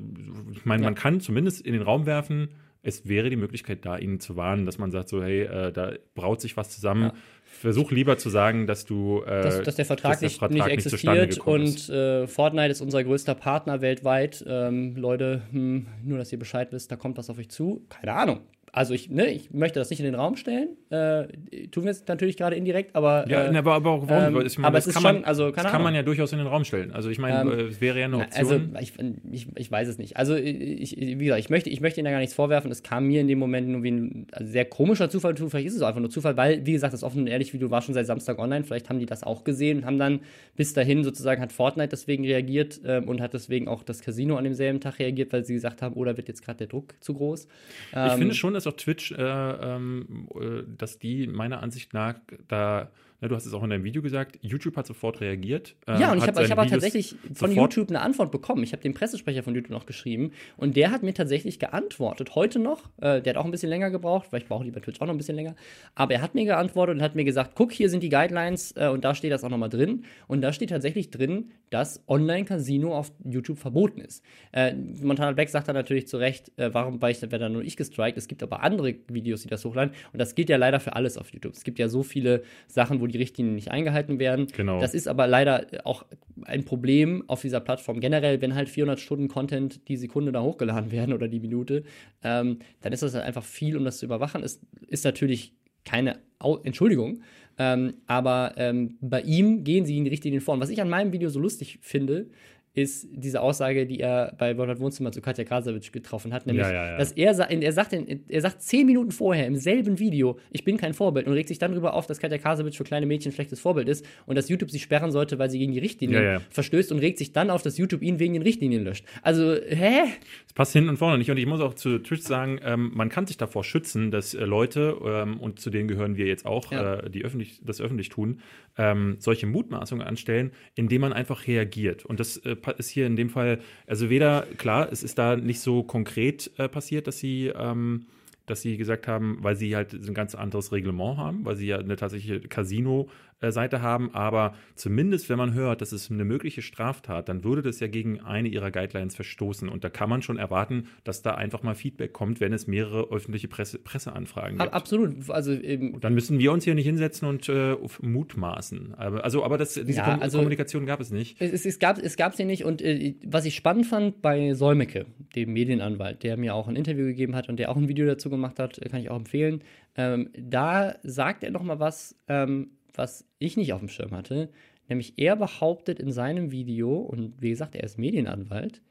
ich meine, Ja. man kann zumindest in den Raum werfen, es wäre die Möglichkeit da, ihnen zu warnen, dass man sagt, so, hey, äh, da braut sich was zusammen. Ja. Versuch lieber zu sagen, dass du äh, dass, dass der Vertrag, dass der nicht, Vertrag nicht nicht existiert und ist. äh, Fortnite ist unser größter Partner weltweit. Ähm, Leute, hm, nur dass ihr Bescheid wisst, da kommt was auf euch zu. Keine Ahnung. Also ich, ne, ich möchte das nicht in den Raum stellen. Äh, tun wir es natürlich gerade indirekt, aber Ja, äh, aber, aber auch warum? ähm, ich meine, aber das es kann schon- man, also, das kann man ja durchaus in den Raum stellen. Also ich meine, Ähm, äh, es wäre ja eine also Option. ich, ich, ich weiß es nicht. Also ich, wie gesagt, ich möchte, ich möchte Ihnen da gar nichts vorwerfen. Es kam mir in dem Moment nur wie ein also sehr komischer Zufall. zu. Vielleicht ist es auch einfach nur Zufall, weil, wie gesagt, das offen und ehrlich Video war schon seit Samstag online. Vielleicht haben die das auch gesehen und haben dann bis dahin sozusagen hat Fortnite deswegen reagiert ähm, und hat deswegen auch das Casino an demselben Tag reagiert, weil sie gesagt haben, oder wird jetzt gerade der Druck zu groß. Ich Ähm, finde schon, dass auch Twitch, äh, ähm, äh, dass die meiner Ansicht nach da, na, du hast es auch in deinem Video gesagt, YouTube hat sofort reagiert. ähm, Ja, und ich habe ich hab tatsächlich von YouTube eine Antwort bekommen. Ich habe den Pressesprecher von YouTube noch geschrieben und der hat mir tatsächlich geantwortet. Heute noch. Äh, der hat auch ein bisschen länger gebraucht, weil ich brauche lieber Twitch auch noch ein bisschen länger. Aber er hat mir geantwortet und hat mir gesagt: guck, hier sind die Guidelines äh, und da steht das auch nochmal drin. Und da steht tatsächlich drin, dass Online-Casino auf YouTube verboten ist. Äh, Montana Black sagt dann natürlich zu Recht, äh, warum war ich, werde dann nur ich gestrikt. Es gibt aber andere Videos, die das hochladen. Und das gilt ja leider für alles auf YouTube. Es gibt ja so viele Sachen, wo die Richtlinien nicht eingehalten werden. Genau. Das ist aber leider auch ein Problem auf dieser Plattform. Generell, wenn halt 400 Stunden Content die Sekunde da hochgeladen werden oder die Minute, ähm, dann ist das halt einfach viel, um das zu überwachen. Es ist natürlich keine Au Entschuldigung, ähm, aber ähm, bei ihm gehen sie in die Richtlinien vor. Und was ich an meinem Video so lustig finde, ist diese Aussage, die er bei Wolfgang Wohnzimmer zu Katja Krasavitsch getroffen hat, nämlich, Ja, ja, ja. dass er, er, sagt, er sagt zehn Minuten vorher im selben Video, ich bin kein Vorbild und regt sich dann darüber auf, dass Katja Krasavitsch für kleine Mädchen ein schlechtes Vorbild ist und dass YouTube sie sperren sollte, weil sie gegen die Richtlinien verstößt und regt sich dann auf, dass YouTube ihn wegen den Richtlinien löscht. Also, hä? Es passt hinten und vorne nicht. Und ich muss auch zu Twitch sagen, ähm, man kann sich davor schützen, dass äh, Leute, ähm, und zu denen gehören wir jetzt auch, äh, die öffentlich, das öffentlich tun, ähm, solche Mutmaßungen anstellen, indem man einfach reagiert. Und das äh, ist hier in dem Fall, also weder, klar, es ist da nicht so konkret äh, passiert, dass sie ähm, dass sie gesagt haben, weil sie halt ein ganz anderes Reglement haben, weil sie ja eine tatsächliche Casino Seite haben, aber zumindest wenn man hört, das ist eine mögliche Straftat, dann würde das ja gegen eine ihrer Guidelines verstoßen und da kann man schon erwarten, dass da einfach mal Feedback kommt, wenn es mehrere öffentliche Presse, Presseanfragen gibt. Absolut, also eben dann müssen wir uns hier nicht hinsetzen und äh, mutmaßen. Aber, also, aber das, diese ja, also, Kommunikation gab es nicht. Es, es, gab es gab sie nicht und äh, was ich spannend fand bei Solmecke, dem Medienanwalt, der mir auch ein Interview gegeben hat und der auch ein Video dazu gemacht hat, kann ich auch empfehlen. Ähm, da sagt er noch mal was. Ähm, was ich nicht auf dem Schirm hatte. Nämlich er behauptet in seinem Video, und wie gesagt, er ist Medienanwalt,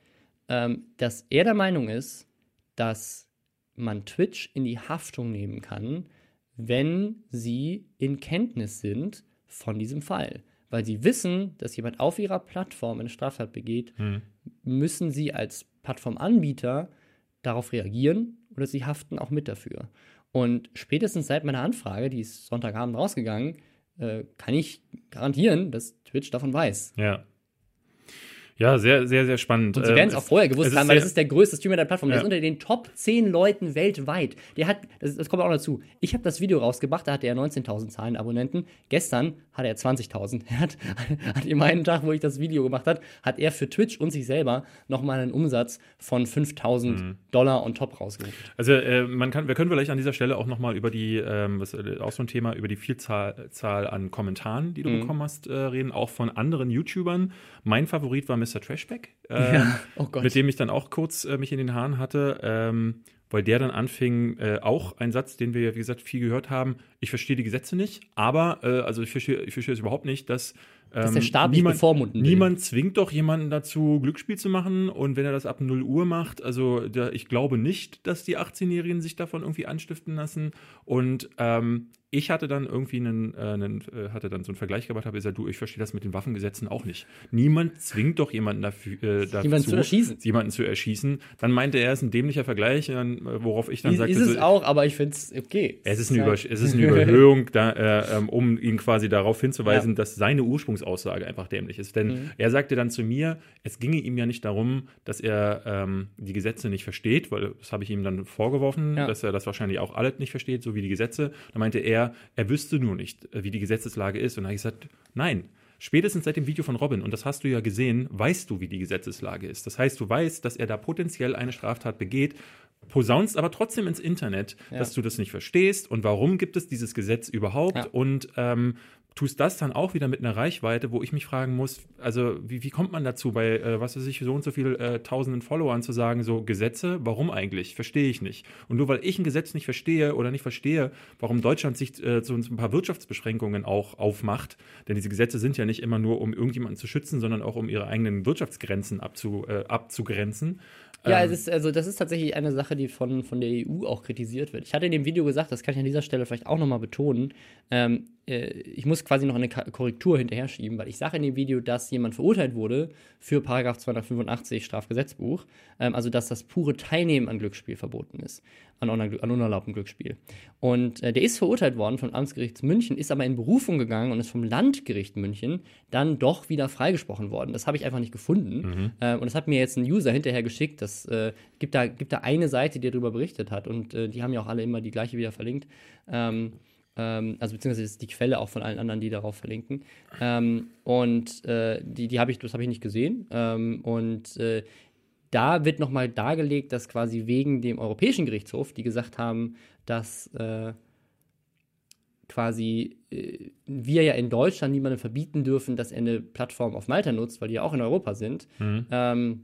ähm, dass er der Meinung ist, dass man Twitch in die Haftung nehmen kann, wenn sie in Kenntnis sind von diesem Fall. Weil sie wissen, dass jemand auf ihrer Plattform eine Straftat begeht, hm. müssen sie als Plattformanbieter darauf reagieren oder sie haften auch mit dafür. Und spätestens seit meiner Anfrage, die ist Sonntagabend rausgegangen, äh, kann ich garantieren, dass Twitch davon weiß. Ja. Ja, sehr, sehr, sehr spannend. Und sie werden es ähm, auch vorher gewusst haben, weil das ist der größte Streamer der Plattform. Ja. Der ist unter den Top 10 Leuten weltweit. Der hat, das, das kommt auch dazu. Ich habe das Video rausgebracht, da hatte er 19.000 Zahlen Abonnenten. Gestern hatte er 20.000. Er hat, hat im einen Tag, wo ich das Video gemacht habe, hat er für Twitch und sich selber nochmal einen Umsatz von 5.000 mhm. Dollar on top rausgeholt. Also, äh, man kann, wir können vielleicht an dieser Stelle auch nochmal über die, ähm, was äh, auch so ein Thema, über die Vielzahl Zahl an Kommentaren, die du mhm. bekommen hast, äh, reden, auch von anderen YouTubern. Mein Favorit war Mr. Trashback, ja. oh mit dem ich dann auch kurz äh, mich in den Haaren hatte, ähm, weil der dann anfing, äh, auch ein Satz, den wir, wie gesagt, viel gehört haben, ich verstehe die Gesetze nicht, aber, äh, also ich verstehe, ich verstehe es überhaupt nicht, dass dass der ähm, Staat niemand, bevormunden will. Niemand zwingt doch jemanden dazu, Glücksspiel zu machen. Und wenn er das ab 0 Uhr macht, also der, ich glaube nicht, dass die 18-Jährigen sich davon irgendwie anstiften lassen. Und ähm, ich hatte dann irgendwie einen, äh, einen äh, hatte dann so einen Vergleich gemacht, habe gesagt, du, ich verstehe das mit den Waffengesetzen auch nicht. Niemand zwingt doch jemanden dafür, äh, dazu, jemanden zu erschießen. jemanden zu erschießen. Dann meinte er, es ist ein dämlicher Vergleich, äh, worauf ich dann ist, sagte, ist es so, auch, aber ich finde es okay. Es ist eine, Über, es ist eine Überhöhung, da, äh, ähm, um ihn quasi darauf hinzuweisen, ja. dass seine Ursprungsaussage einfach dämlich ist. Denn mhm. er sagte dann zu mir, es ginge ihm ja nicht darum, dass er ähm, die Gesetze nicht versteht, weil das habe ich ihm dann vorgeworfen, ja. dass er das wahrscheinlich auch alles nicht versteht, so wie die Gesetze. Da meinte er, er, wüsste nur nicht, äh, wie die Gesetzeslage ist. Und da habe ich gesagt, nein, Spätestens seit dem Video von Robin, und das hast du ja gesehen, weißt du, wie die Gesetzeslage ist. Das heißt, du weißt, dass er da potenziell eine Straftat begeht, posaunst aber trotzdem ins Internet, ja. dass du das nicht verstehst und warum gibt es dieses Gesetz überhaupt ja. und ähm, tust das dann auch wieder mit einer Reichweite, wo ich mich fragen muss, also wie, wie kommt man dazu, bei, äh, was weiß ich, so und so viel äh, tausenden Followern zu sagen, so Gesetze, warum eigentlich? Verstehe ich nicht. Und nur weil ich ein Gesetz nicht verstehe oder nicht verstehe, warum Deutschland sich äh, so ein paar Wirtschaftsbeschränkungen auch aufmacht, denn diese Gesetze sind ja nicht immer nur, um irgendjemanden zu schützen, sondern auch um ihre eigenen Wirtschaftsgrenzen abzu, äh, abzugrenzen. Ja, ähm, es ist, also das ist tatsächlich eine Sache, die von, von der EU auch kritisiert wird. Ich hatte in dem Video gesagt, das kann ich an dieser Stelle vielleicht auch nochmal betonen, ähm, äh, ich muss quasi noch eine Korrektur hinterher schieben, weil ich sage in dem Video, dass jemand verurteilt wurde für Paragraph 285 Strafgesetzbuch, ähm, also dass das pure Teilnehmen an Glücksspiel verboten ist, an, an unerlaubtem Glücksspiel. Und äh, der ist verurteilt worden vom Amtsgericht München, ist aber in Berufung gegangen und ist vom Landgericht München dann doch wieder freigesprochen worden. Das habe ich einfach nicht gefunden. Mhm. Äh, und das hat mir jetzt ein User hinterher geschickt. Das äh, gibt, da, gibt da eine Seite, die darüber berichtet hat. Und äh, die haben ja auch alle immer die gleiche wieder verlinkt. Ähm, ähm, also beziehungsweise ist die Quelle auch von allen anderen, die darauf verlinken. Ähm, und äh, die, die habe ich, das habe ich nicht gesehen. Ähm, und äh, da wird nochmal dargelegt, dass quasi wegen dem Europäischen Gerichtshof, die gesagt haben, dass äh, quasi äh, wir ja in Deutschland niemandem verbieten dürfen, dass er eine Plattform auf Malta nutzt, weil die ja auch in Europa sind. Mhm. Ähm,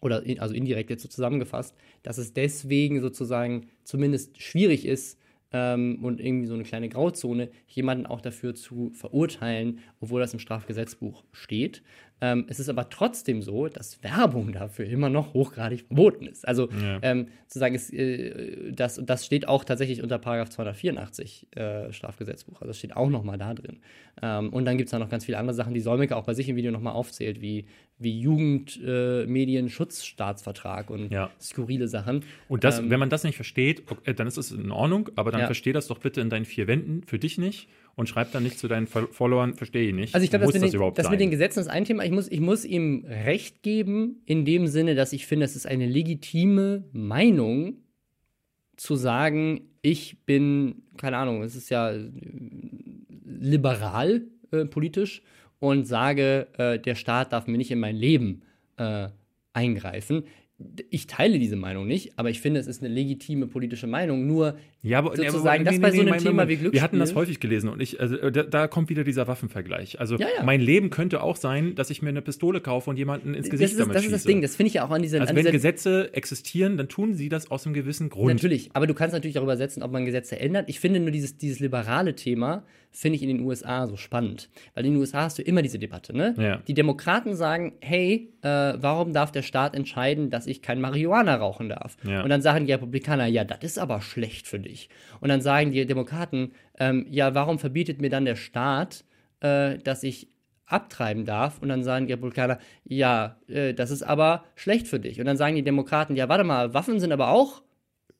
oder in, also indirekt jetzt so zusammengefasst, dass es deswegen sozusagen zumindest schwierig ist, ähm, und irgendwie so eine kleine Grauzone, jemanden auch dafür zu verurteilen, obwohl das im Strafgesetzbuch steht. Ähm, es ist aber trotzdem so, dass Werbung dafür immer noch hochgradig verboten ist. Also ja. ähm, zu sagen, es, äh, das, das steht auch tatsächlich unter Paragraph 284 äh, Strafgesetzbuch. Also das steht auch nochmal da drin. Ähm, und dann gibt es da noch ganz viele andere Sachen, die Solmecke auch bei sich im Video nochmal aufzählt, wie, wie Jugendmedienschutzstaatsvertrag äh, und ja. skurrile Sachen. Und das, ähm, wenn man das nicht versteht, okay, dann ist es in Ordnung, aber dann ja. versteh das doch bitte in deinen vier Wänden, für dich nicht und schreibt dann nicht zu deinen Followern, verstehe ich nicht. Also ich glaube, das, mit, das den, das mit den Gesetzen ist ein Thema. Ich muss, ich muss ihm recht geben, in dem Sinne, dass ich finde, es ist eine legitime Meinung zu sagen, ich bin, keine Ahnung, es ist ja äh, liberal äh, politisch und sage, äh, der Staat darf mir nicht in mein Leben äh, eingreifen ich teile diese Meinung nicht, aber ich finde, es ist eine legitime politische Meinung. Nur ja, aber, sozusagen, das nee, bei nee, so einem Thema wie Glücksspiel. Wir hatten das häufig gelesen und ich, also da, da kommt wieder dieser Waffenvergleich. Also ja, ja. mein Leben könnte auch sein, dass ich mir eine Pistole kaufe und jemanden ins Gesicht das ist, damit Das ist das Ding, das finde ich ja auch an dieser. Also an wenn dieser, Gesetze existieren, dann tun sie das aus einem gewissen Grund. Natürlich, aber du kannst natürlich darüber setzen, ob man Gesetze ändert. Ich finde nur dieses, dieses liberale Thema finde ich in den USA so spannend. Weil in den USA hast du immer diese Debatte, ne? Ja. Die Demokraten sagen, hey, äh, warum darf der Staat entscheiden, dass ich kein Marihuana rauchen darf? Ja. Und dann sagen die Republikaner, ja, das ist aber schlecht für dich. Und dann sagen die Demokraten, ähm, ja, warum verbietet mir dann der Staat, äh, dass ich abtreiben darf. Und dann sagen die Republikaner, ja, äh, das ist aber schlecht für dich. Und dann sagen die Demokraten, ja, warte mal, Waffen sind aber auch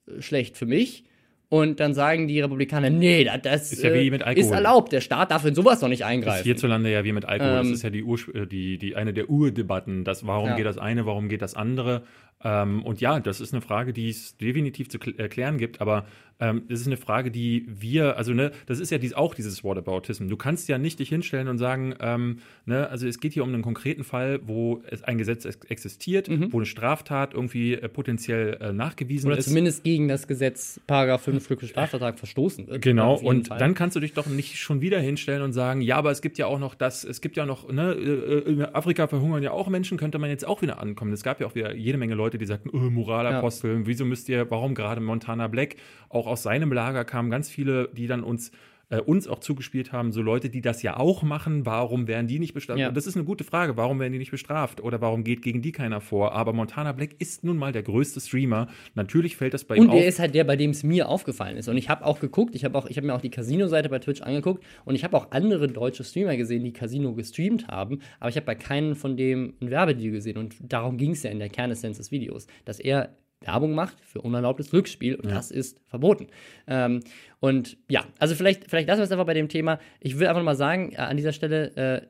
äh, schlecht für mich. Und dann sagen die Republikaner, nee, das ist, ja äh, ist erlaubt. Der Staat darf in sowas doch nicht eingreifen. Das ist hierzulande ja wie mit Alkohol. Ähm, das ist ja die, Ur äh, die, die eine der Urdebatten. Das, warum ja. geht das eine, warum geht das andere? Ähm, und ja, das ist eine Frage, die es definitiv zu erklären gibt, aber ähm, das ist eine Frage, die wir, also ne, das ist ja dies, auch dieses Whataboutism. Du kannst ja nicht dich hinstellen und sagen, ähm, ne, also es geht hier um einen konkreten Fall, wo es ein Gesetz existiert, mhm. wo eine Straftat irgendwie äh, potenziell äh, nachgewiesen Oder ist. Oder zumindest gegen das Gesetz Paragraph 5 Strafvertrag verstoßen wird. Genau, und Fall. dann kannst du dich doch nicht schon wieder hinstellen und sagen, ja, aber es gibt ja auch noch das, es gibt ja noch, ne, äh, in Afrika verhungern ja auch Menschen, könnte man jetzt auch wieder ankommen. Es gab ja auch wieder jede Menge Leute, die sagten, oh, Moralapostel, ja. wieso müsst ihr, warum gerade Montana Black auch aus seinem Lager kamen ganz viele, die dann uns äh, uns auch zugespielt haben, so Leute, die das ja auch machen, warum werden die nicht bestraft? Ja. Das ist eine gute Frage, warum werden die nicht bestraft oder warum geht gegen die keiner vor? Aber Montana Black ist nun mal der größte Streamer. Natürlich fällt das bei ihm auf. Und er ist halt der, bei dem es mir aufgefallen ist. Und ich habe auch geguckt, ich habe auch, mir auch die Casino-Seite bei Twitch angeguckt und ich habe auch andere deutsche Streamer gesehen, die Casino gestreamt haben, aber ich habe bei keinem von dem ein Werbedeal gesehen und darum ging es ja in der Kernessenz des Videos, dass er Werbung macht für unerlaubtes Glücksspiel und ja. das ist verboten. Ähm, und ja, also vielleicht, vielleicht lassen wir es einfach bei dem Thema. Ich will einfach mal sagen, äh, an dieser Stelle, äh,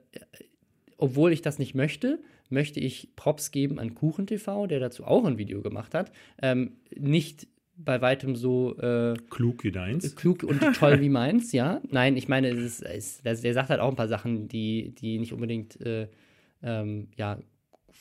obwohl ich das nicht möchte, möchte ich Props geben an KuchenTV, der dazu auch ein Video gemacht hat. Ähm, nicht bei weitem so äh, klug wie deins. Klug und toll wie meins, ja. Nein, ich meine, es ist, es, der sagt halt auch ein paar Sachen, die, die nicht unbedingt äh, ähm, ja,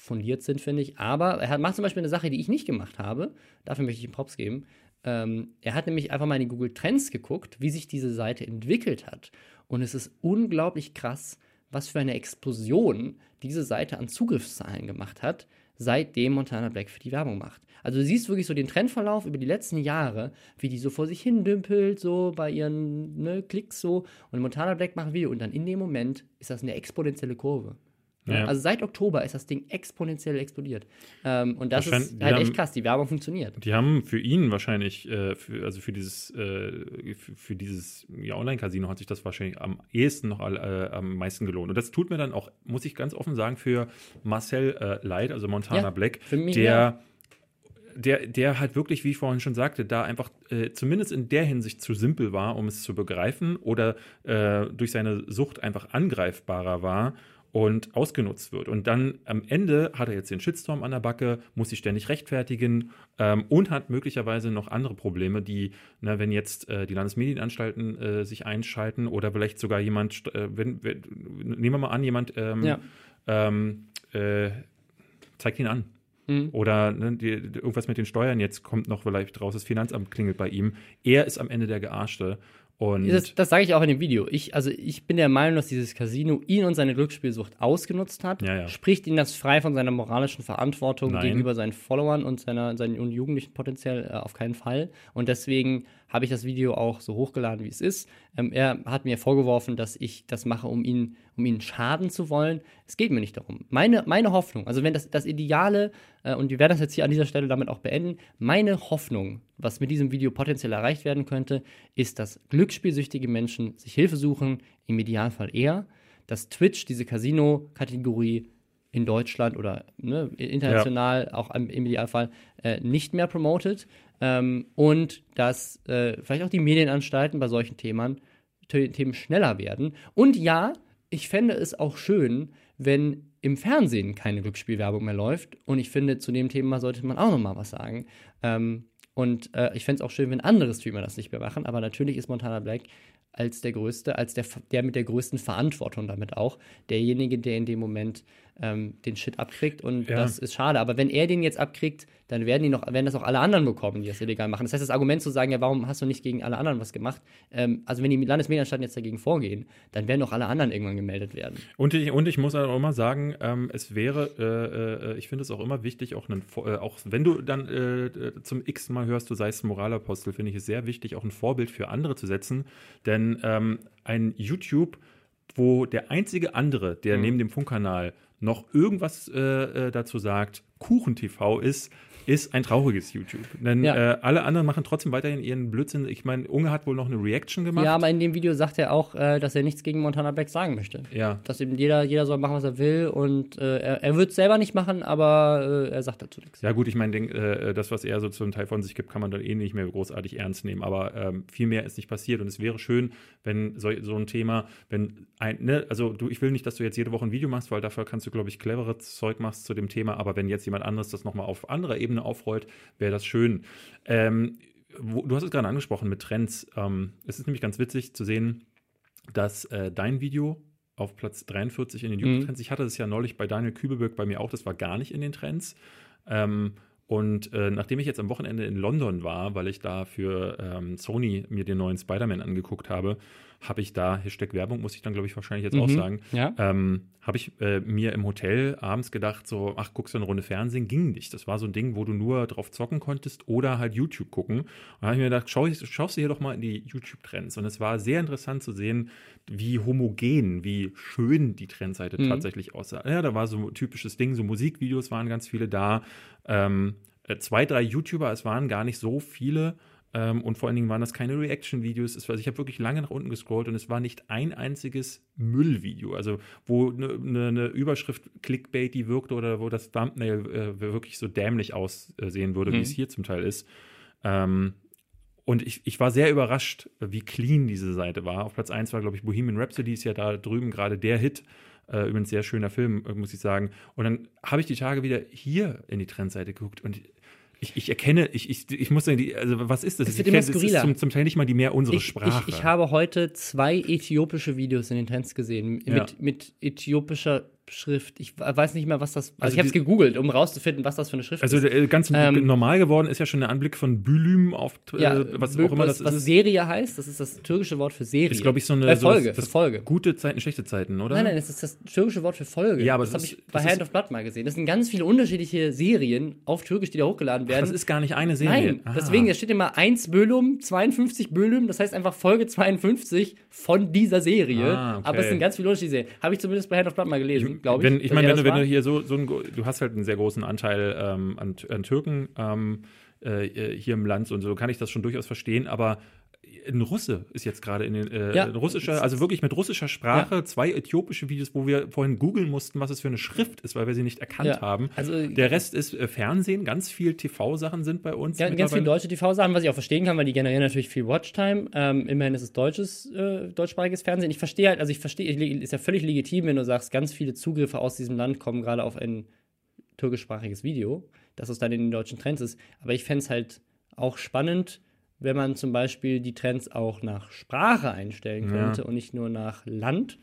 fundiert sind, finde ich. Aber er macht zum Beispiel eine Sache, die ich nicht gemacht habe. Dafür möchte ich ihm Props geben. Ähm, er hat nämlich einfach mal in die Google Trends geguckt, wie sich diese Seite entwickelt hat. Und es ist unglaublich krass, was für eine Explosion diese Seite an Zugriffszahlen gemacht hat, seitdem Montana Black für die Werbung macht. Also du siehst wirklich so den Trendverlauf über die letzten Jahre, wie die so vor sich hin dümpelt, so bei ihren ne, Klicks so. Und Montana Black macht ein Video und dann in dem Moment ist das eine exponentielle Kurve. Ja. Also seit Oktober ist das Ding exponentiell explodiert. Ähm, und das ist halt echt krass, die Werbung funktioniert. Die haben für ihn wahrscheinlich, äh, für, also für dieses, äh, für, für, dieses ja, Online-Casino hat sich das wahrscheinlich am ehesten noch all, äh, am meisten gelohnt. Und das tut mir dann auch, muss ich ganz offen sagen, für Marcel äh, Leid, also Montana ja, Black, mich, der. Ja. Der, der halt wirklich, wie ich vorhin schon sagte, da einfach äh, zumindest in der Hinsicht zu simpel war, um es zu begreifen oder äh, durch seine Sucht einfach angreifbarer war und ausgenutzt wird. Und dann am Ende hat er jetzt den Shitstorm an der Backe, muss sich ständig rechtfertigen ähm, und hat möglicherweise noch andere Probleme, die, na, wenn jetzt äh, die Landesmedienanstalten äh, sich einschalten oder vielleicht sogar jemand, äh, wenn, wenn, nehmen wir mal an, jemand ähm, ja. ähm, äh, zeigt ihn an. Mhm. Oder ne, die, irgendwas mit den Steuern, jetzt kommt noch vielleicht raus, das Finanzamt klingelt bei ihm. Er ist am Ende der Gearschte. Und das, das sage ich auch in dem Video. Ich, also ich bin der Meinung, dass dieses Casino ihn und seine Glücksspielsucht ausgenutzt hat. Ja, ja. Spricht ihn das frei von seiner moralischen Verantwortung Nein. gegenüber seinen Followern und seiner, seinen Jugendlichen potenziell äh, auf keinen Fall. Und deswegen habe ich das Video auch so hochgeladen, wie es ist. Ähm, er hat mir vorgeworfen, dass ich das mache, um ihn, um ihn schaden zu wollen. Es geht mir nicht darum. Meine, meine Hoffnung, also wenn das, das Ideale, äh, und wir werden das jetzt hier an dieser Stelle damit auch beenden, meine Hoffnung, was mit diesem Video potenziell erreicht werden könnte, ist, dass glücksspielsüchtige Menschen sich Hilfe suchen, im Idealfall eher, dass Twitch diese Casino-Kategorie in Deutschland oder ne, international ja. auch im Idealfall äh, nicht mehr promotet, ähm, und dass äh, vielleicht auch die Medienanstalten bei solchen Themen Themen schneller werden. Und ja, ich fände es auch schön, wenn im Fernsehen keine Glücksspielwerbung mehr läuft. Und ich finde, zu dem Thema sollte man auch noch mal was sagen. Ähm, und äh, ich fände es auch schön, wenn andere Streamer das nicht mehr machen. Aber natürlich ist Montana Black als der Größte, als der, der mit der größten Verantwortung damit auch, derjenige, der in dem Moment ähm, den Shit abkriegt und ja. das ist schade. Aber wenn er den jetzt abkriegt, dann werden die noch, werden das auch alle anderen bekommen, die das illegal machen. Das heißt, das Argument zu sagen, ja, warum hast du nicht gegen alle anderen was gemacht? Ähm, also wenn die Landesmedienanstalten jetzt dagegen vorgehen, dann werden auch alle anderen irgendwann gemeldet werden. Und ich, und ich muss auch immer sagen, ähm, es wäre, äh, äh, ich finde es auch immer wichtig, auch, einen, äh, auch wenn du dann äh, zum x Mal hörst, du seist Moralapostel, finde ich es sehr wichtig, auch ein Vorbild für andere zu setzen. Denn ähm, ein YouTube, wo der einzige andere, der mhm. neben dem Funkkanal noch irgendwas äh, äh dazu sagt, KuchenTV ist, ist ein trauriges YouTube. Denn ja. äh, alle anderen machen trotzdem weiterhin ihren Blödsinn. Ich meine, Unge hat wohl noch eine Reaction gemacht. Ja, aber in dem Video sagt er auch, äh, dass er nichts gegen Montana Black sagen möchte. Ja. Dass eben jeder, jeder soll machen, was er will und äh, er, er wird es selber nicht machen, aber äh, er sagt dazu nichts. Ja, gut, ich meine, äh, das, was er so zum Teil von sich gibt, kann man dann eh nicht mehr großartig ernst nehmen. Aber ähm, viel mehr ist nicht passiert und es wäre schön, wenn so, so ein Thema, wenn ein, ne, also du, ich will nicht, dass du jetzt jede Woche ein Video machst, weil dafür kannst du, glaube ich, cleveres Zeug machst zu dem Thema, aber wenn jetzt jemand anderes das nochmal auf anderer Ebene aufrollt, wäre das schön. Ähm, wo, du hast es gerade angesprochen mit Trends. Ähm, es ist nämlich ganz witzig zu sehen, dass äh, dein Video auf Platz 43 in den YouTube-Trends, mhm. ich hatte das ja neulich bei Daniel Kübelberg bei mir auch, das war gar nicht in den Trends. Ähm, und äh, nachdem ich jetzt am Wochenende in London war, weil ich da für ähm, Sony mir den neuen Spider-Man angeguckt habe, habe ich da, Hashtag Werbung muss ich dann, glaube ich, wahrscheinlich jetzt mhm. auch sagen, ja. ähm, habe ich äh, mir im Hotel abends gedacht, so, ach, guckst du eine Runde Fernsehen? Ging nicht. Das war so ein Ding, wo du nur drauf zocken konntest oder halt YouTube gucken. Und da habe ich mir gedacht, schau, schaust du hier doch mal in die YouTube-Trends. Und es war sehr interessant zu sehen, wie homogen, wie schön die Trendseite mhm. tatsächlich aussah. Ja, da war so ein typisches Ding, so Musikvideos waren ganz viele da. Ähm, äh, zwei, drei YouTuber, es waren gar nicht so viele. Ähm, und vor allen Dingen waren das keine Reaction-Videos. Also ich habe wirklich lange nach unten gescrollt und es war nicht ein einziges Müllvideo. Also wo eine ne, ne Überschrift Clickbait, die wirkte oder wo das Thumbnail äh, wirklich so dämlich aussehen würde, mhm. wie es hier zum Teil ist. Ähm, und ich, ich war sehr überrascht, wie clean diese Seite war. Auf Platz 1 war, glaube ich, Bohemian Rhapsody, ist ja da drüben gerade der Hit. Äh, übrigens sehr schöner Film, äh, muss ich sagen. Und dann habe ich die Tage wieder hier in die Trendseite geguckt und ich, ich erkenne, ich, ich, ich muss sagen, also was ist das? Es wird immer skurriler. Das ist zum, zum, Teil nicht mal die mehr unsere ich, Sprache. Ich, ich, habe heute zwei äthiopische Videos in den Trends gesehen, ja. mit, mit äthiopischer Schrift. Ich weiß nicht mehr, was das. Also, also ich habe es gegoogelt, um rauszufinden, was das für eine Schrift also ist. Also ganz ähm, normal geworden ist ja schon der Anblick von Bülüm auf äh, ja, was Bül auch immer das was, ist. Was Serie heißt, das ist das türkische Wort für Serie. Ist glaube ich so eine äh, Folge, so das, für Folge. Gute Zeiten, schlechte Zeiten, oder? Nein, nein, das ist das türkische Wort für Folge. Ja, aber das, das habe ich bei Hand of Blood mal gesehen. Das sind ganz viele unterschiedliche Serien auf Türkisch, die da hochgeladen werden. Ach, das ist gar nicht eine Serie. Nein, ah. deswegen da steht immer 1 Bölum, 52 Bölum, das heißt einfach Folge 52 von dieser Serie. Ah, okay. Aber es sind ganz viele unterschiedliche Serien. Habe ich zumindest bei Hand of Blood mal gelesen, glaube ich. ich meine, wenn, wenn du hier so, so ein, du hast halt einen sehr großen Anteil ähm, an, an, Türken ähm, äh, hier im Land und so kann ich das schon durchaus verstehen, aber ein Russe ist jetzt gerade in den äh, ja. russischer, also wirklich mit russischer Sprache, ja. zwei äthiopische Videos, wo wir vorhin googeln mussten, was es für eine Schrift ist, weil wir sie nicht erkannt ja. haben. Also, Der Rest ist äh, Fernsehen, ganz viel TV-Sachen sind bei uns. Ja, ganz viele deutsche TV-Sachen, was ich auch verstehen kann, weil die generieren natürlich viel Watchtime. Ähm, immerhin ist es deutsches, äh, deutschsprachiges Fernsehen. Ich verstehe halt, also ich verstehe, ist ja völlig legitim, wenn du sagst, ganz viele Zugriffe aus diesem Land kommen gerade auf ein türkischsprachiges Video, dass es dann in den deutschen Trends ist. Aber ich fände es halt auch spannend, wenn man zum Beispiel die Trends auch nach Sprache einstellen könnte ja. und nicht nur nach Land.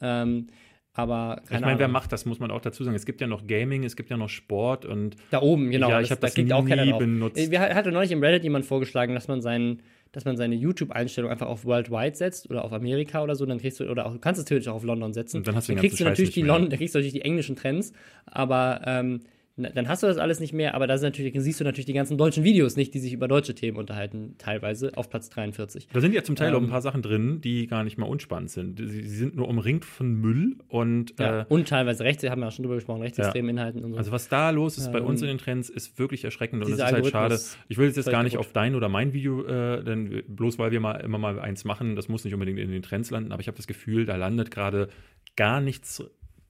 Ähm, aber ich meine, wer macht das, muss man auch dazu sagen. Es gibt ja noch Gaming, es gibt ja noch Sport und da oben, genau. Ja, ich habe das, das nie auch benutzt. Wir hatte neulich im Reddit jemand vorgeschlagen, dass man seinen, dass man seine YouTube-Einstellung einfach auf Worldwide setzt oder auf Amerika oder so, dann kriegst du oder auch, du kannst es theoretisch auch auf London setzen. Und dann hast du dann kriegst du natürlich die London, dann kriegst du natürlich die englischen Trends, aber ähm, dann hast du das alles nicht mehr, aber da natürlich, siehst du natürlich die ganzen deutschen Videos nicht, die sich über deutsche Themen unterhalten, teilweise auf Platz 43. Da sind ja zum Teil ähm, auch ein paar Sachen drin, die gar nicht mal unspannend sind. Sie, sind nur umringt von Müll und. Ja, äh, und teilweise rechts, haben wir auch schon drüber gesprochen, rechtsextremen ja. Inhalten und so. Also, was da los ist ähm, bei uns in den Trends, ist wirklich erschreckend und es ist halt schade. Ich will jetzt gar nicht auf dein oder mein Video, äh, denn bloß weil wir mal immer mal eins machen, das muss nicht unbedingt in den Trends landen, aber ich habe das Gefühl, da landet gerade gar nichts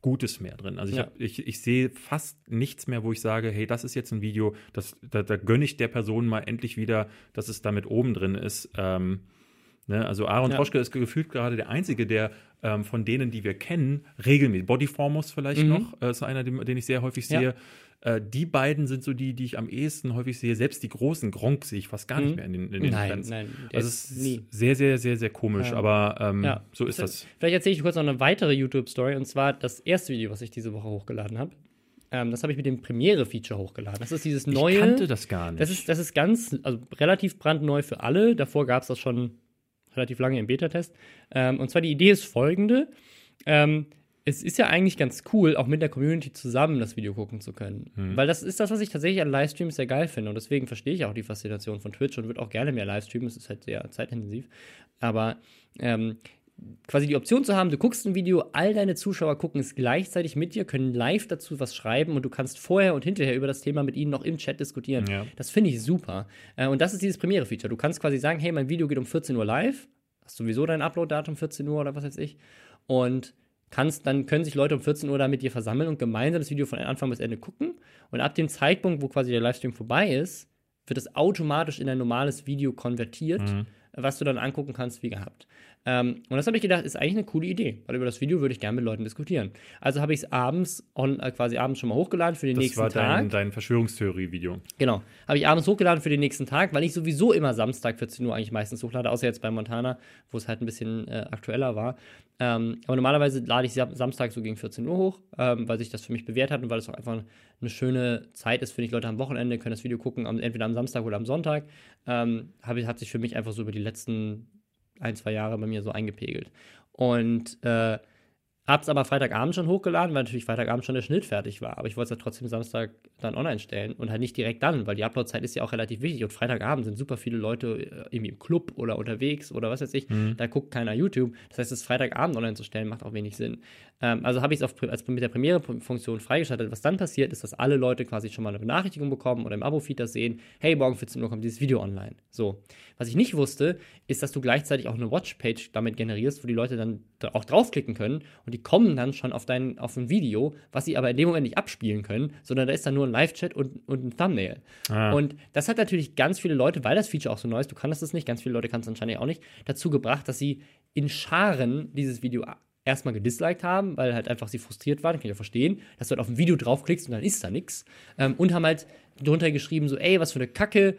Gutes mehr drin. Also ich, ja. hab, ich, ich sehe fast nichts mehr, wo ich sage, hey, das ist jetzt ein Video, das, da, da gönne ich der Person mal endlich wieder, dass es damit oben drin ist. Ähm, Ne? Also Aaron Ja. Troschke ist gefühlt gerade der Einzige, der ähm, von denen, die wir kennen, regelmäßig, Bodyformus vielleicht Mhm. noch, äh, ist einer, den, den ich sehr häufig sehe. Äh, die beiden sind so die, die ich am ehesten häufig sehe. Selbst die großen Gronk sehe ich fast gar nicht Mhm. mehr in den, in den Nein, Trends. nein, Also es ist nie. sehr, sehr, sehr, sehr komisch, Ja. aber ähm, Ja. so ist das. Vielleicht erzähle ich kurz noch eine weitere YouTube-Story und zwar das erste Video, was ich diese Woche hochgeladen habe. Ähm, das habe ich mit dem Premiere-Feature hochgeladen. Das ist dieses neue. Ich kannte das gar nicht. Das ist, das ist ganz, also relativ brandneu für alle. Davor gab es das schon relativ lange im Beta-Test. Ähm, und zwar die Idee ist folgende. Ähm, es ist ja eigentlich ganz cool, auch mit der Community zusammen das Video gucken zu können. Weil das ist das, was ich tatsächlich an Livestreams sehr geil finde. Und deswegen verstehe ich auch die Faszination von Twitch und würde auch gerne mehr Livestreamen. Es ist halt sehr zeitintensiv. Aber ähm, quasi die Option zu haben, du guckst ein Video, all deine Zuschauer gucken es gleichzeitig mit dir, können live dazu was schreiben und du kannst vorher und hinterher über das Thema mit ihnen noch im Chat diskutieren. Ja. Das finde ich super. Äh, und das ist dieses Premiere-Feature. Du kannst quasi sagen, hey, mein Video geht um 14 Uhr live, hast sowieso dein Upload-Datum 14 Uhr oder was weiß ich. Und kannst, dann können sich Leute um 14 Uhr da mit dir versammeln und gemeinsam das Video von Anfang bis Ende gucken. Und ab dem Zeitpunkt, wo quasi der Livestream vorbei ist, wird es automatisch in ein normales Video konvertiert, was du dann angucken kannst, wie gehabt. Ähm, und das habe ich gedacht, ist eigentlich eine coole Idee, weil über das Video würde ich gerne mit Leuten diskutieren. Also habe ich es abends, on, äh, quasi abends schon mal hochgeladen für den das nächsten war Tag. dein, dein Verschwörungstheorie-Video. Genau. Habe ich abends hochgeladen für den nächsten Tag, weil ich sowieso immer Samstag 14 Uhr eigentlich meistens hochlade, außer jetzt bei Montana, wo es halt ein bisschen äh, aktueller war. Ähm, aber normalerweise lade ich Sam- Samstag so gegen 14 Uhr hoch, ähm, weil sich das für mich bewährt hat und weil es auch einfach eine schöne Zeit ist, finde ich. Leute am Wochenende können das Video gucken, entweder am Samstag oder am Sonntag. Ähm, hab, hat sich für mich einfach so über die letzten ein, zwei Jahre bei mir so eingepegelt. Und äh, Hab's aber Freitagabend schon hochgeladen, weil natürlich Freitagabend schon der Schnitt fertig war. Aber ich wollte es ja trotzdem Samstag dann online stellen und halt nicht direkt dann, weil die Uploadzeit ist ja auch relativ wichtig. Und Freitagabend sind super viele Leute äh, irgendwie im Club oder unterwegs oder was weiß ich. Da guckt keiner YouTube. Das heißt, es Freitagabend online zu stellen, macht auch wenig Sinn. Ähm, also habe ich es als mit der Premiere-Funktion freigeschaltet. Was dann passiert, ist, dass alle Leute quasi schon mal eine Benachrichtigung bekommen oder im Abo-Feed das sehen. Hey, morgen 14 Uhr kommt dieses Video online. So. Was ich nicht wusste, ist, dass du gleichzeitig auch eine Watch-Page damit generierst, wo die Leute dann da auch draufklicken können und die kommen dann schon auf dein auf ein Video, was sie aber in dem Moment nicht abspielen können, sondern da ist dann nur ein Live-Chat und, und ein Thumbnail. Ah. Und das hat natürlich ganz viele Leute, weil das Feature auch so neu ist, du kannst das nicht, ganz viele Leute kannst es anscheinend auch nicht, dazu gebracht, dass sie in Scharen dieses Video erstmal gedisliked haben, weil halt einfach sie frustriert waren, kann ich ja verstehen, dass du halt auf ein Video draufklickst und dann ist da nichts. Ähm, und haben halt drunter geschrieben, so, ey, was für eine Kacke,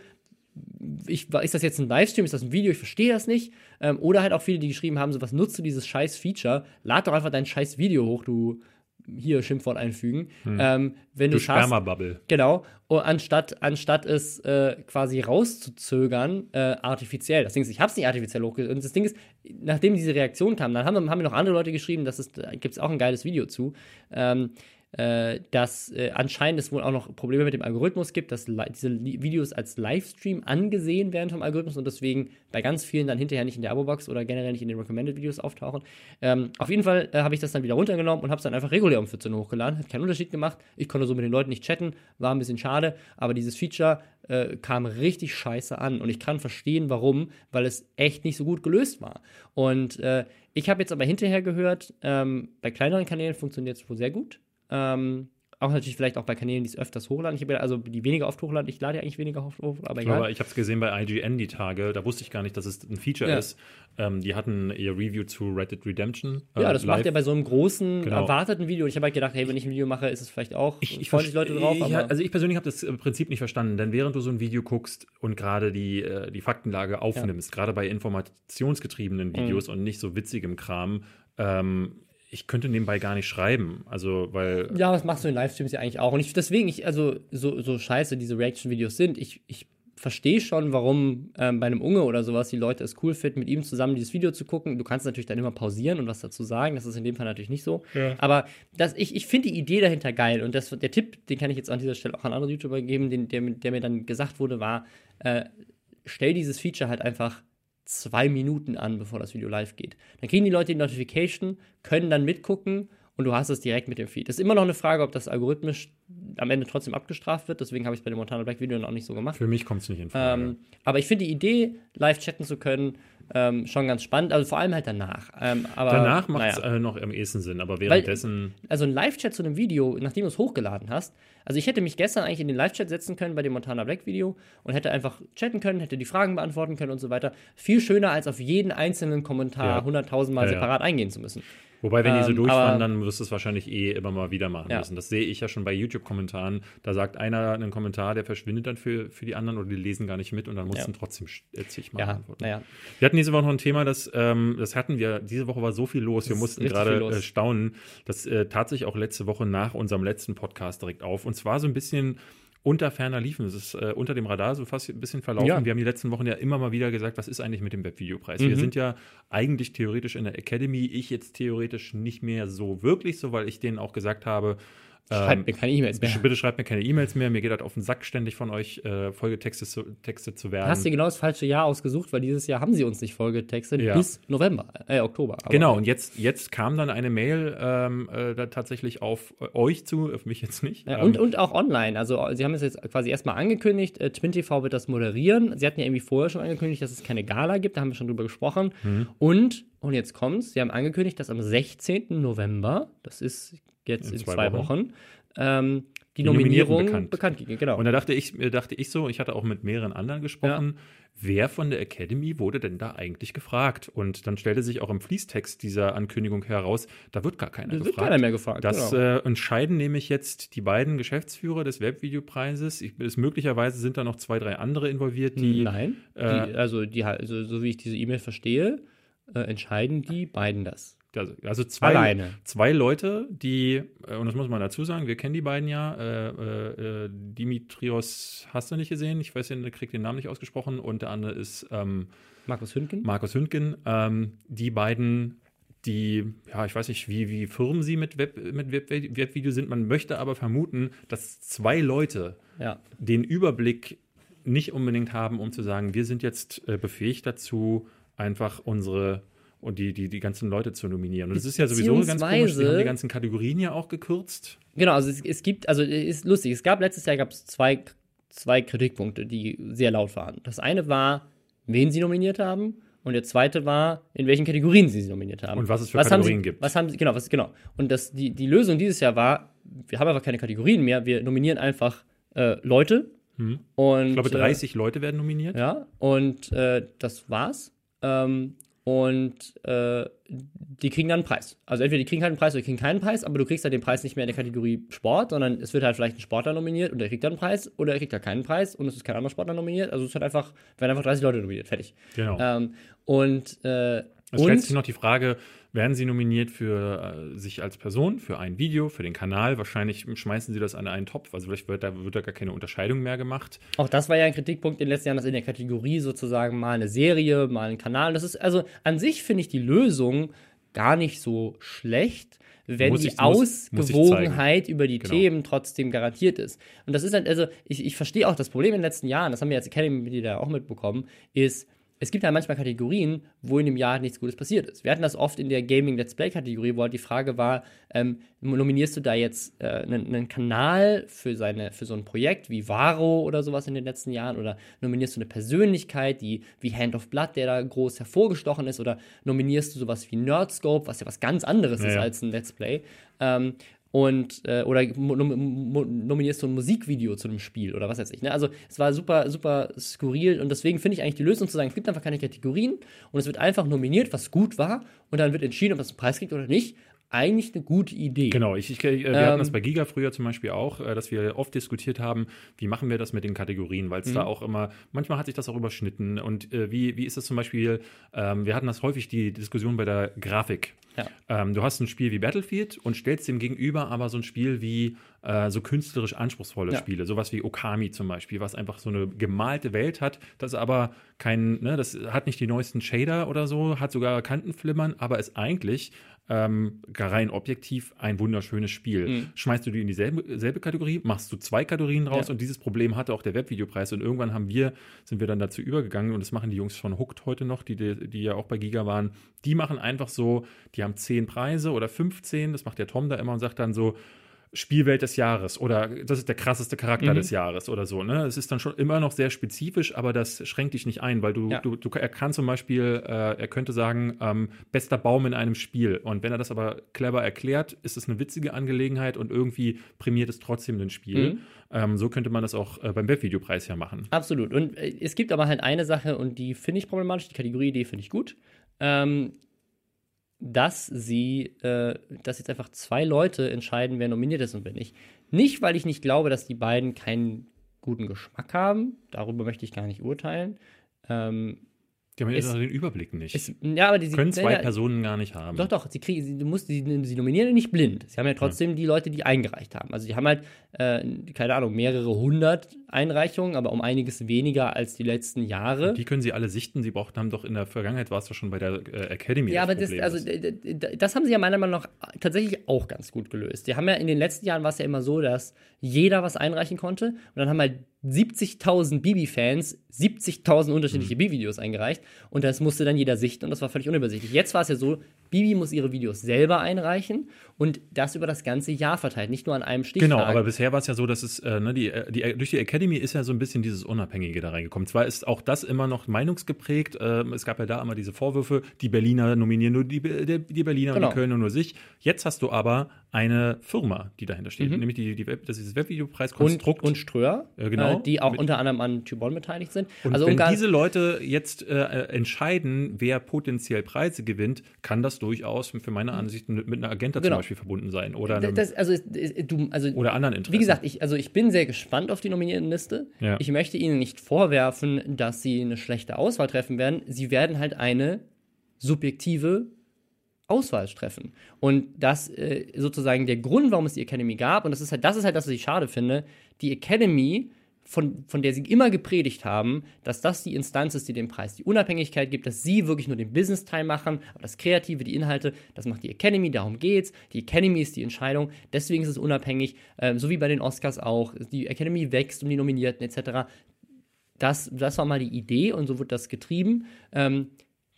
ich, ist das jetzt ein Livestream, ist das ein Video, ich verstehe das nicht. Ähm, oder halt auch viele, die geschrieben haben, so, was nutzt du dieses scheiß Feature? Lad doch einfach dein scheiß Video hoch, du hier Schimpfwort einfügen. Ähm, wenn du, Du schaffst, Sperma-Bubble. Genau. Und anstatt, anstatt es äh, quasi rauszuzögern, äh, artifiziell. Das Ding ist, ich habe es nicht artifiziell hochgeladen. Und das Ding ist, nachdem diese Reaktion kam, dann haben, haben mir noch andere Leute geschrieben, dass es, da gibt es auch ein geiles Video zu, ähm, äh, dass äh, anscheinend es wohl auch noch Probleme mit dem Algorithmus gibt, dass diese Videos als Livestream angesehen werden vom Algorithmus und deswegen bei ganz vielen dann hinterher nicht in der Abo-Box oder generell nicht in den Recommended-Videos auftauchen. Ähm, auf jeden Fall äh, habe ich das dann wieder runtergenommen und habe es dann einfach regulär um 14 Uhr hochgeladen. Hat keinen Unterschied gemacht. Ich konnte so mit den Leuten nicht chatten, war ein bisschen schade, aber dieses Feature äh, kam richtig scheiße an und ich kann verstehen, warum, weil es echt nicht so gut gelöst war. Und äh, ich habe jetzt aber hinterher gehört, ähm, bei kleineren Kanälen funktioniert es wohl sehr gut. Ähm, auch natürlich vielleicht auch bei Kanälen, die es öfters hochladen. Ich habe ja, also die weniger oft hochladen. Ich lade ja eigentlich weniger oft hoch, aber egal. Aber ich habe es gesehen bei IGN die Tage, da wusste ich gar nicht, dass es ein Feature Ja. ist. Ähm, die hatten ihr Review zu Red Dead Redemption. äh, ja, das macht live. er bei so einem großen, Genau. erwarteten Video. Und ich habe halt gedacht, hey, wenn ich ein Video mache, ist es vielleicht auch, Ich, ich freuen sich Leute drauf. ich, aber also ich persönlich habe das äh, Prinzip nicht verstanden, denn während du so ein Video guckst und gerade die, äh, die Faktenlage aufnimmst, gerade bei informationsgetriebenen Mhm. Videos und nicht so witzigem Kram, ähm, ich könnte nebenbei gar nicht schreiben. Also, weil Ja, das machst du in Livestreams ja eigentlich auch. Und ich, deswegen, ich, also so, so scheiße diese Reaction-Videos sind, ich, ich verstehe schon, warum ähm, bei einem Unge oder sowas die Leute es cool finden, mit ihm zusammen dieses Video zu gucken. Du kannst natürlich dann immer pausieren und was dazu sagen. Das ist in dem Fall natürlich nicht so. Aber das, ich, ich finde die Idee dahinter geil. Und das, der Tipp, den kann ich jetzt an dieser Stelle auch an andere YouTuber geben, den, der, der mir dann gesagt wurde, war, äh, stell dieses Feature halt einfach zwei Minuten an, bevor das Video live geht. Dann kriegen die Leute die Notification, können dann mitgucken und du hast es direkt mit dem Feed. Ist immer noch eine Frage, ob das algorithmisch am Ende trotzdem abgestraft wird. Deswegen habe ich es bei dem Montana Black Video noch nicht so gemacht. Für mich kommt es nicht in Frage. Ähm, aber ich finde die Idee, live chatten zu können, ähm, schon ganz spannend. Also vor allem halt danach. Ähm, aber, Danach macht es naja. äh, noch am ehesten Sinn, aber währenddessen. Also ein Live-Chat zu einem Video, nachdem du es hochgeladen hast. Also ich hätte mich gestern eigentlich in den Live-Chat setzen können bei dem Montana Black Video und hätte einfach chatten können, hätte die Fragen beantworten können und so weiter. Viel schöner, als auf jeden einzelnen Kommentar Ja. 100.000 Mal Ja, ja. separat eingehen zu müssen. Wobei, wenn die so Ähm, dann wirst du es wahrscheinlich eh immer mal wieder machen Ja. müssen. Das sehe ich ja schon bei YouTube-Kommentaren. Da sagt einer einen Kommentar, der verschwindet dann für, für die anderen oder die lesen gar nicht mit und dann musst Ja. trotzdem äh, zigmal Ja, antworten. naja. Wir hatten diese Woche noch ein Thema, das, ähm, das hatten wir, diese Woche war so viel los, wir ist mussten gerade äh, staunen. Das äh, tat sich auch letzte Woche nach unserem letzten Podcast direkt auf. Und zwar so ein bisschen unter ferner liefen. Es ist äh, unter dem Radar so fast ein bisschen verlaufen. Ja. Wir haben die letzten Wochen ja immer mal wieder gesagt, was ist eigentlich mit dem Webvideopreis? Mhm. Wir sind ja eigentlich theoretisch in der Academy, ich jetzt theoretisch nicht mehr so wirklich so, weil ich denen auch gesagt habe, Schreibt mir keine E-Mails mehr. Bitte schreibt mir keine E-Mails mehr. Mir geht das auf den Sack, ständig von euch äh, Folgetexte zu, Texte zu werden. Du hast dir genau das falsche Jahr ausgesucht, weil dieses Jahr haben sie uns nicht vollgetextet Ja. bis November, äh, Oktober. Aber Genau, und jetzt, jetzt kam dann eine Mail ähm, äh, da tatsächlich auf äh, euch zu, auf mich jetzt nicht. Ja, Ähm, und, und auch online. Also, sie haben es jetzt quasi erstmal angekündigt. Äh, Twin TV wird das moderieren. Sie hatten ja irgendwie vorher schon angekündigt, dass es keine Gala gibt. Da haben wir schon drüber gesprochen. Mhm. Und, und jetzt kommt's. Sie haben angekündigt, dass am 16. November, das ist jetzt in, In zwei zwei, Wochen. Wochen, ähm, die, Die Nominierung bekannt. bekannt, ging. Genau. Und da dachte ich, äh, dachte ich so, ich hatte auch mit mehreren anderen gesprochen, wer von der Academy wurde denn da eigentlich gefragt? Und dann stellte sich auch im Fließtext dieser Ankündigung heraus, da wird gar keiner Da wird gefragt. keiner mehr gefragt, Das genau. äh, entscheiden nämlich jetzt die beiden Geschäftsführer des Webvideopreises. Ich, es, möglicherweise sind da noch zwei, drei andere involviert, die Nein. äh, die, also, die, also, so wie ich diese E-Mail verstehe, äh, entscheiden die beiden das. Also, also zwei, Alleine. zwei Leute, die, äh, und das muss man dazu sagen, wir kennen die beiden ja, äh, äh, äh, Dimitrios hast du nicht gesehen, ich weiß, der kriegt den Namen nicht ausgesprochen, und der andere ist ähm, Markus Hünken? Markus Hündgen. Ähm, die beiden, die, ja, ich weiß nicht, wie, wie firm sie mit, Web, mit Web, Webvideo sind, man möchte aber vermuten, dass zwei Leute ja. den Überblick nicht unbedingt haben, um zu sagen, wir sind jetzt äh, befähigt dazu, einfach unsere und die, die, die ganzen Leute zu nominieren. Und das ist ja sowieso ganz komisch. Die haben die ganzen Kategorien ja auch gekürzt. Genau, also es, es gibt, also ist lustig, es gab letztes Jahr gab es zwei, zwei Kritikpunkte, die sehr laut waren. Das eine war, wen sie nominiert haben, und der zweite war, in welchen Kategorien sie sie nominiert haben. Und was es für haben Kategorien sie, gibt. Was haben sie, genau, was, genau. Und das, die, die Lösung dieses Jahr war, wir haben einfach keine Kategorien mehr, wir nominieren einfach äh, Leute. Und, Hm. Ich glaube, 30 Leute werden nominiert. Äh, ja, und äh, das war's. Ähm, und äh, die kriegen dann einen Preis. Also entweder die kriegen halt einen Preis oder die kriegen keinen Preis, aber du kriegst halt den Preis nicht mehr in der Kategorie Sport, sondern es wird halt vielleicht ein Sportler nominiert und der kriegt dann einen Preis oder er kriegt halt keinen Preis und es ist kein anderer Sportler nominiert. Also es wird einfach, werden einfach 30 Leute nominiert, fertig. Genau. Ähm, und äh, Es stellt und sich noch die Frage, werden sie nominiert für äh, sich als Person, für ein Video, für den Kanal? Wahrscheinlich schmeißen sie das an einen Topf. Also vielleicht wird da, wird da gar keine Unterscheidung mehr gemacht. Auch das war ja ein Kritikpunkt in den letzten Jahren, dass in der Kategorie sozusagen mal eine Serie, mal ein Kanal. Das ist also an sich finde ich die Lösung gar nicht so schlecht, wenn die ich- ich Ausgewogenheit über die Genau. Themen trotzdem garantiert ist. Und das ist halt, also ich, ich verstehe auch das Problem in den letzten Jahren, das haben wir als Academy-Mitglieder auch mitbekommen, ist, es gibt halt manchmal Kategorien, wo in dem Jahr nichts Gutes passiert ist. Wir hatten das oft in der Gaming Let's Play Kategorie, wo halt die Frage war, ähm, nominierst du da jetzt äh, einen, einen Kanal für, seine, für so ein Projekt wie Varo oder sowas in den letzten Jahren oder nominierst du eine Persönlichkeit, die wie Hand of Blood, der da groß hervorgestochen ist oder nominierst du sowas wie Nerdscope, was ja was ganz anderes Ja, ist ja. als ein Let's Play. Ähm, und äh, oder nominierst du ein Musikvideo zu einem Spiel oder was weiß ich. Ne? Also es war super, super skurril und deswegen finde ich eigentlich die Lösung zu sagen, es gibt einfach keine Kategorien und es wird einfach nominiert, was gut war und dann wird entschieden, ob das einen Preis kriegt oder nicht. Eigentlich eine gute Idee. Genau, ich, ich, äh, wir Ähm, hatten das bei Giga früher zum Beispiel auch, äh, dass wir oft diskutiert haben, wie machen wir das mit den Kategorien, weil es Mhm. da auch immer, manchmal hat sich das auch überschnitten und äh, wie, wie ist das zum Beispiel, ähm, wir hatten das häufig die Diskussion bei der Grafik. Ja. Ähm, du hast ein Spiel wie Battlefield und stellst dem gegenüber aber so ein Spiel wie äh, so künstlerisch anspruchsvolle Ja. Spiele, sowas wie Okami zum Beispiel, was einfach so eine gemalte Welt hat, das aber kein, ne, das hat nicht die neuesten Shader oder so, hat sogar Kantenflimmern, aber ist eigentlich ähm, rein objektiv ein wunderschönes Spiel. Mhm. Schmeißt du die in dieselbe selbe Kategorie, machst du zwei Kategorien raus Ja. und dieses Problem hatte auch der Webvideopreis und irgendwann haben wir, sind wir dann dazu übergegangen und das machen die Jungs von Hooked heute noch, die, die, die ja auch bei Giga waren, die machen einfach so, die haben zehn Preise oder 15, das macht der Tom da immer und sagt dann so, Spielwelt des Jahres oder das ist der krasseste Charakter Mhm. des Jahres oder so. Ne? Es ist dann schon immer noch sehr spezifisch, aber das schränkt dich nicht ein, weil du, Ja. du, du er kann zum Beispiel, äh, er könnte sagen, ähm, bester Baum in einem Spiel. Und wenn er das aber clever erklärt, ist es eine witzige Angelegenheit und irgendwie prämiert es trotzdem den Spiel. Mhm. Ähm, so könnte man das auch äh, beim Webvideopreis ja machen. Absolut. Und äh, es gibt aber halt eine Sache, und die finde ich problematisch, die Kategorieidee finde ich gut, ähm, dass sie, äh, dass jetzt einfach zwei Leute entscheiden, wer nominiert ist und wer nicht. Nicht, weil ich nicht glaube, dass die beiden keinen guten Geschmack haben, darüber möchte ich gar nicht urteilen. Ähm, Die haben noch den Überblick nicht. es, ja, aber die sie- Können zwei ja, Personen gar nicht haben. Doch, doch, sie, kriegen, sie, du musst, sie, sie nominieren ja nicht blind. Sie haben ja trotzdem die Leute, die eingereicht haben. Also die haben halt, äh, keine Ahnung, mehrere hundert Einreichungen, aber um einiges weniger als die letzten Jahre. Die können sie alle sichten. Sie brauchten, haben doch in der Vergangenheit war es doch schon bei der äh, Academy. Ja, aber das, also, das haben sie ja meiner Meinung nach tatsächlich auch ganz gut gelöst. Die haben ja in den letzten Jahren war es ja immer so, dass jeder was einreichen konnte und dann haben halt 70.000 Bibi-Fans 70.000 Mhm. unterschiedliche Bibi-Videos eingereicht und das musste dann jeder sichten und das war völlig unübersichtlich. Jetzt war es ja so, Bibi muss ihre Videos selber einreichen und das über das ganze Jahr verteilt, nicht nur an einem Stichtag. Genau, aber bisher war es ja so, dass es, äh, ne, die, äh, die, durch die Academy ist ja so ein bisschen dieses Unabhängige da reingekommen. Zwar ist auch das immer noch meinungsgeprägt. ähm, es gab ja da immer diese Vorwürfe, die Berliner nominieren nur die, die, die Berliner Genau. und die Kölner nur sich. Jetzt hast du aber eine Firma, die dahinter steht, nämlich die, die Web, das ist das und, Webvideopreiskonstrukt. und Ströer, Ja, genau. äh, die auch Mit- unter anderem an Tybon beteiligt sind. Und also wenn diese Leute jetzt äh, äh, entscheiden, wer potenziell Preise gewinnt, kann das durchaus für meine Ansicht mit, mit einer Agenda Genau. zum Beispiel verbunden sein oder, das, also, es- du, also oder anderen Interessen. Wie gesagt, ich, also ich bin sehr gespannt auf die Nominiertenliste. Ja. Ich möchte Ihnen nicht vorwerfen, dass Sie eine schlechte Auswahl treffen werden. Sie werden halt eine subjektive Auswahl treffen. Und das äh, sozusagen der Grund, warum es die Academy gab, und das ist halt, das ist halt das, was ich schade finde, die Academy, von, von der sie immer gepredigt haben, dass das die Instanz ist, die dem Preis die Unabhängigkeit gibt, dass sie wirklich nur den Business-Teil machen, aber das Kreative, die Inhalte, das macht die Academy, darum geht's. Die Academy ist die Entscheidung, deswegen ist es unabhängig, ähm, so wie bei den Oscars auch. Die Academy wächst um die Nominierten etc. Das, das war mal die Idee und so wird das getrieben. Ähm,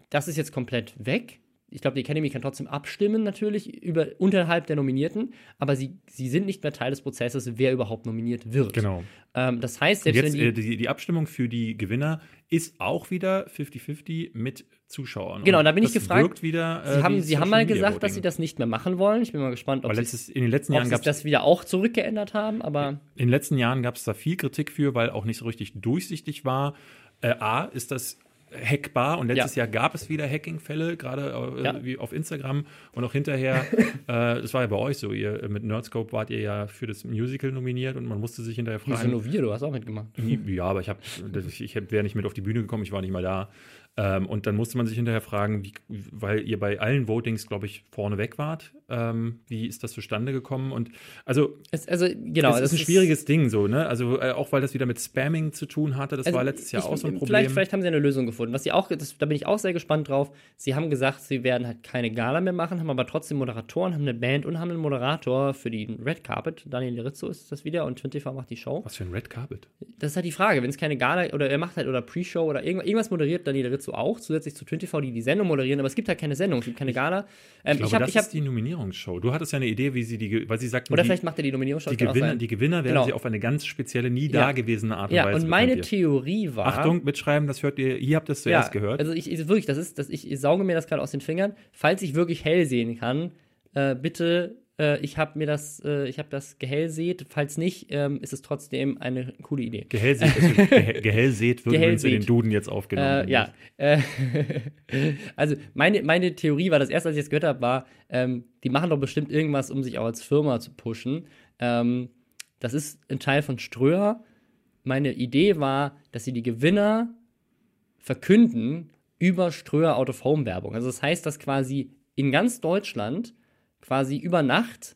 das ist jetzt komplett weg. Ich glaube, die Academy kann trotzdem abstimmen, natürlich, über, unterhalb der Nominierten, aber sie, sie sind nicht mehr Teil des Prozesses, wer überhaupt nominiert wird. Genau. Ähm, das heißt, selbst jetzt wenn äh, die, die, die Abstimmung für die Gewinner ist auch wieder 50-50 mit Zuschauern. Genau, da bin ich gefragt, wieder, äh, Sie haben, Sie haben mal gesagt, dass Sie Voting. das nicht mehr machen wollen. Ich bin mal gespannt, ob letztes, in den letzten Jahren Sie das wieder auch zurückgeändert haben, aber in den letzten Jahren gab es da viel Kritik für, weil auch nicht so richtig durchsichtig war. Äh, A, ist das hackbar und letztes Ja. Jahr gab es wieder Hacking-Fälle, gerade äh, Ja. wie auf Instagram und auch hinterher, äh, das war ja bei euch so, ihr mit Nerdscope wart ihr ja für das Musical nominiert und man musste sich hinterher wieso fragen, nur wir, du hast auch mitgemacht. ja, aber ich ich, ich wäre nicht mit auf die Bühne gekommen, ich war nicht mal da. Ähm, und dann musste man sich hinterher fragen, wie, weil ihr bei allen Votings, glaube ich, vorne weg wart. Ähm, wie ist das zustande gekommen? Und also, Es, also, genau. das ist ein schwieriges Ding so, ne? Also äh, auch weil das wieder mit Spamming zu tun hatte, das Also war letztes Jahr ich- auch so ein Problem. Vielleicht, vielleicht haben sie eine Lösung gefunden. Was sie auch, das, da bin ich auch sehr gespannt drauf. Sie haben gesagt, sie werden halt keine Gala mehr machen, haben aber trotzdem Moderatoren, haben eine Band und haben einen Moderator für die Red Carpet. Daniel Rizzo ist das wieder und 24 macht die Show. Was für ein Red Carpet? Das ist halt die Frage, wenn es keine Gala oder er macht halt oder Pre-Show oder irgendwas, irgendwas moderiert Daniel Rizzo auch, zusätzlich zu 24, die die Sendung moderieren, aber es gibt halt keine Sendung, es gibt keine Gala. Ähm, Ich glaube, ich habe, das ich hab, ist die Nominierungsshow. Du hattest ja eine Idee, wie sie die, weil sie sagten, oder die, vielleicht macht er die Nominierungsshow. die, Gewinner, die Gewinner werden Genau. sie auf eine ganz spezielle, nie Ja. dagewesene Art und Ja, Weise und meine. Theorie war. Achtung, mitschreiben, das hört ihr, ihr habt das zuerst gehört. Also ich, ich wirklich, das ist, das, ich, ich sauge mir das gerade aus den Fingern. Falls ich wirklich hell sehen kann, äh, bitte, äh, ich habe mir das, äh, ich habe das gehellseht. Falls nicht, ähm, ist es trotzdem eine coole Idee. Gehellseht, Ge- Gehellseht wird übrigens in den. Duden jetzt aufgenommen. Äh, ja, äh, also meine, meine Theorie war, das erste, als ich es gehört habe, war, ähm, die machen doch bestimmt irgendwas, um sich auch als Firma zu pushen. Ähm, das ist ein Teil von Ströer. Meine Idee war, dass sie die Gewinner verkünden über Ströer Out of Home Werbung. Also das heißt, dass quasi in ganz Deutschland quasi über Nacht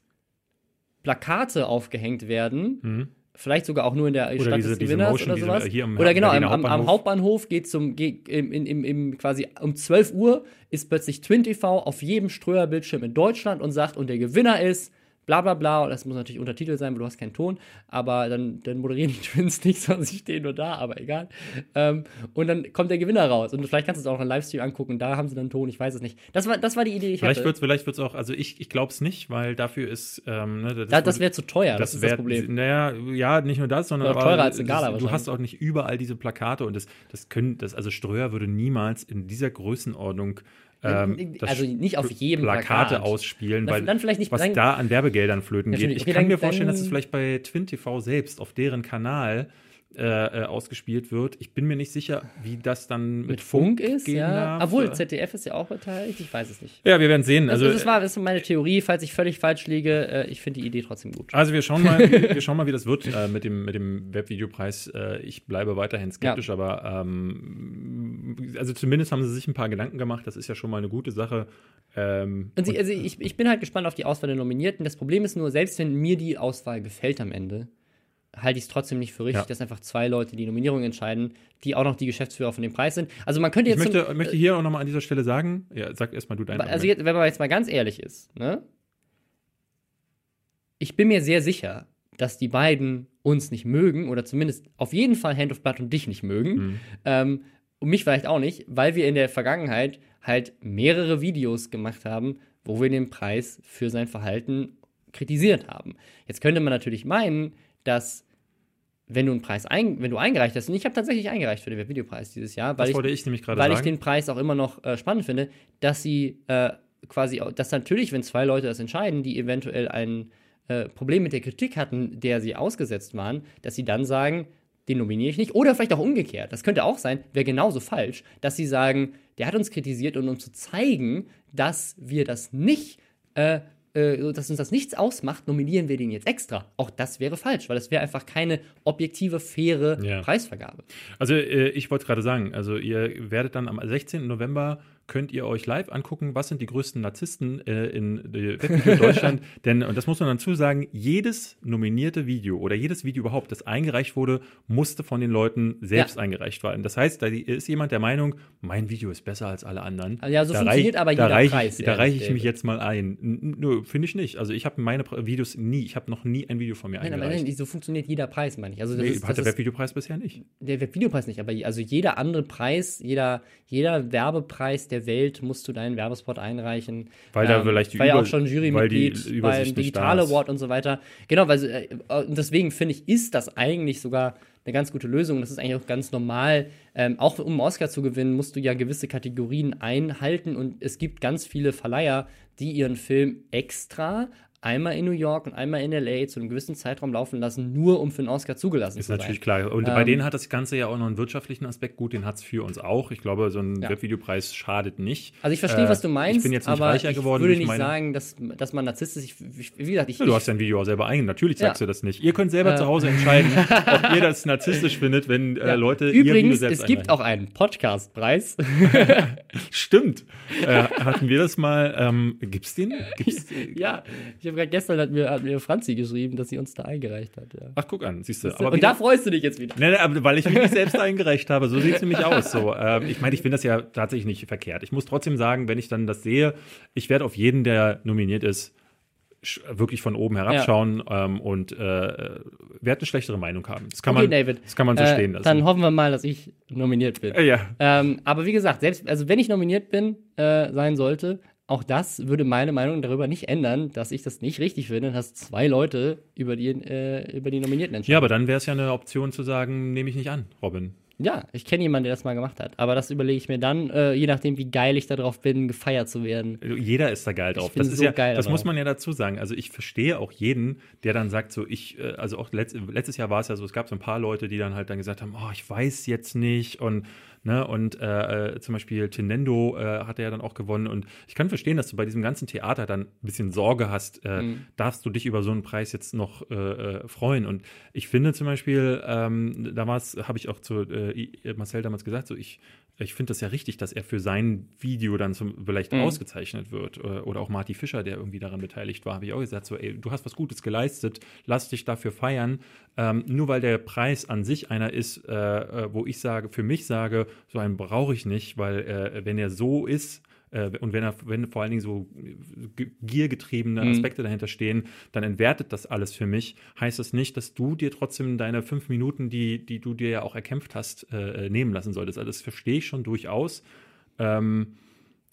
Plakate aufgehängt werden. Vielleicht sogar auch nur in der Stadt diese- des diese Gewinners Motion, oder diese- sowas. am oder genau, am, Berliner am, Hauptbahnhof. Hauptbahnhof geht zum geht im, im, im, im quasi um 12 Uhr ist plötzlich Twin TV auf jedem Ströer-Bildschirm in Deutschland und sagt, und der Gewinner ist bla bla bla. Und das muss natürlich Untertitel sein, weil du hast keinen Ton. Aber dann, dann moderieren die Twins nicht, sondern sie stehen nur da, aber egal. Ähm, und dann kommt der Gewinner raus. Und vielleicht kannst du es auch im Livestream angucken. Da haben sie dann Ton, ich weiß es nicht. Das war, das war die Idee, die ich vielleicht hatte. Wird's, vielleicht wird es auch, also ich, ich glaube es nicht, weil dafür ist. Ähm, ne, das, das, das wäre zu teuer, das, das ist das Problem. Naja, ja, nicht nur das, sondern Oder teurer als eine Gala du hast auch nicht überall diese Plakate und das, das können, das, also Ströer würde niemals in dieser Größenordnung ähm, also nicht auf jedem Plakate Plakat. ausspielen, weil dann vielleicht nicht- was dann- da an Werbegeldern flöten geht. Ich okay, kann dann- mir vorstellen, dass es vielleicht bei Twin TV selbst auf deren Kanal äh, äh, ausgespielt wird. Ich bin mir nicht sicher, wie das dann mit, Mit Funk ist, gehen ja. Obwohl, ZDF ist ja auch beteiligt, ich weiß es nicht. ja, wir werden sehen. Also, Also, das, war, das ist meine Theorie, falls ich völlig falsch liege. Äh, ich finde die Idee trotzdem gut. Also wir schauen mal, wir schauen mal, wie das wird äh, mit dem mit dem Webvideopreis. Äh, ich bleibe weiterhin skeptisch, aber ähm, also zumindest haben sie sich ein paar Gedanken gemacht. Das ist ja schon mal eine gute Sache. Ähm, Und sie, also ich, ich bin halt gespannt auf die Auswahl der Nominierten. Das Problem ist nur, selbst wenn mir die Auswahl gefällt am Ende, halte ich es trotzdem nicht für richtig, Ja. dass einfach zwei Leute die Nominierung entscheiden, die auch noch die Geschäftsführer von dem Preis sind. Also man könnte ich jetzt möchte, zum, möchte hier auch nochmal an dieser Stelle sagen, ja, sag erstmal du deinen also jetzt, wenn man jetzt mal ganz ehrlich ist, ne? Ich bin mir sehr sicher, dass die beiden uns nicht mögen oder zumindest auf jeden Fall Hand of Blood und dich nicht mögen. Mhm. Ähm, und mich vielleicht auch nicht, weil wir in der Vergangenheit halt mehrere Videos gemacht haben, wo wir den Preis für sein Verhalten kritisiert haben. Jetzt könnte man natürlich meinen, dass wenn du einen Preis ein, wenn du eingereicht hast, und ich habe tatsächlich eingereicht für den Videopreis dieses Jahr, weil ich, wollte ich nämlich gerade weil ich sagen. den Preis auch immer noch äh, spannend finde, dass sie äh, quasi, dass natürlich, wenn zwei Leute das entscheiden, die eventuell ein äh, Problem mit der Kritik hatten, der sie ausgesetzt waren, dass sie dann sagen, den nominiere ich nicht. Oder vielleicht auch umgekehrt. Das könnte auch sein, wäre genauso falsch, dass sie sagen, der hat uns kritisiert und um zu zeigen, dass wir das nicht, äh, dass uns das nichts ausmacht, nominieren wir den jetzt extra. Auch das wäre falsch, weil das wäre einfach keine objektive, faire Ja. Preisvergabe. Also äh, ich wollte gerade sagen, also ihr werdet dann am 16. November könnt ihr euch live angucken, was sind die größten Narzissten äh, in äh, Webvideo Deutschland. Denn, und das muss man dazu sagen, jedes nominierte Video oder jedes Video überhaupt, das eingereicht wurde, musste von den Leuten selbst Ja. eingereicht werden. Das heißt, da ist jemand der Meinung, mein Video ist besser als alle anderen. Also ja, so da funktioniert reich- aber da jeder reich, Preis, Da reiche ich mich jetzt mal ein. N- Nö, finde ich nicht. Also ich habe meine Videos nie, ich habe noch nie ein Video von mir Nein, eingereicht. nein, so funktioniert jeder Preis, meine ich. Also das nee, ist, hat das der Webvideopreis bisher nicht. der Webvideopreis nicht, aber also jeder andere Preis, jeder, jeder Werbepreis der Welt musst du deinen Werbespot einreichen. Weil da vielleicht die war ja auch schon weil Jurymitglied beim Digital. Award und so weiter. Genau, weil äh, deswegen finde ich, ist das eigentlich sogar eine ganz gute Lösung. Das ist eigentlich auch ganz normal. Ähm, auch um einen Oscar zu gewinnen, musst du ja gewisse Kategorien einhalten und es gibt ganz viele Verleiher, die ihren Film extra einmal in New York und einmal in LA zu einem gewissen Zeitraum laufen lassen, nur um für einen Oscar zugelassen Ist zu natürlich sein. klar. Und bei Ähm, denen hat das Ganze ja auch noch einen wirtschaftlichen Aspekt. Gut, den hat es für uns auch. Ich glaube, so ein Ja. Webvideopreis schadet nicht. Also ich verstehe, Äh, was du meinst, Ich bin jetzt nicht aber reicher ich geworden würde durch nicht meine. sagen, dass, dass man narzisstisch, ich, ich, wie gesagt, ich, Ja, du hast dein Video auch selber ein. Natürlich sagst Ja. du das nicht. Ihr könnt selber Äh. zu Hause entscheiden, ob ihr das narzisstisch findet, wenn äh. Leute ihr Video Übrigens, selbst es gibt einreichen. auch einen Podcastpreis. Stimmt. äh, hatten wir das mal? Ähm, gibt's den? Gibt's, ja, ich gerade gestern hat mir, hat mir Franzi geschrieben, dass sie uns da eingereicht hat. Ja. Ach, guck an, siehst du. und da freust du dich jetzt wieder. Nee, nee, weil ich mich nicht selbst eingereicht habe. So sieht es nämlich aus. So, ähm, ich meine, ich finde das ja tatsächlich nicht verkehrt. Ich muss trotzdem sagen, wenn ich dann das sehe, ich werde auf jeden, der nominiert ist, wirklich von oben herabschauen ähm, und äh, werde eine schlechtere Meinung haben. Das kann Okay, man, David. Das kann man so Äh, stehen lassen. Dann hoffen wir mal, dass ich nominiert bin. äh, ja. Ähm, aber wie gesagt, selbst, also wenn ich nominiert bin, äh, sein sollte, auch das würde meine Meinung darüber nicht ändern, dass ich das nicht richtig finde, dass zwei Leute über die, äh, über die Nominierten entscheiden. ja, aber dann wäre es ja eine Option zu sagen, nehme ich nicht an, Robin. Ja, ich kenne jemanden, der das mal gemacht hat. Aber das überlege ich mir dann, äh, je nachdem, wie geil ich darauf bin, gefeiert zu werden. Jeder ist da geil drauf. das ist so ja, geil das muss man ja dazu sagen. Also ich verstehe auch jeden, der dann sagt, so ich, äh, also auch letzt, letztes Jahr war es ja so, es gab so ein paar Leute, die dann halt dann gesagt haben, oh, ich weiß jetzt nicht und ne? Und äh, äh, zum Beispiel Tinendo äh, hat er ja dann auch gewonnen. Und ich kann verstehen, dass du bei diesem ganzen Theater dann ein bisschen Sorge hast, äh, Mhm. darfst du dich über so einen Preis jetzt noch äh, äh, freuen? Und ich finde zum Beispiel, ähm, damals habe ich auch zu Marcel damals gesagt, so ich ich finde das ja richtig, dass er für sein Video dann zum, vielleicht Mhm. ausgezeichnet wird. Äh, Oder auch Marty Fischer, der irgendwie daran beteiligt war, habe ich auch gesagt, so, ey, du hast was Gutes geleistet, lass dich dafür feiern. Ähm, nur weil der Preis an sich einer ist, äh, äh, wo ich sage, für mich sage, so einen brauche ich nicht, weil äh, wenn er so ist, und wenn, er, wenn vor allen Dingen so giergetriebene mhm. Aspekte mhm. dahinter stehen, dann entwertet das alles für mich. Heißt das nicht, dass du dir trotzdem deine fünf Minuten, die, die du dir ja auch erkämpft hast, äh, äh nehmen lassen solltest. Also das verstehe ich schon durchaus. Ähm,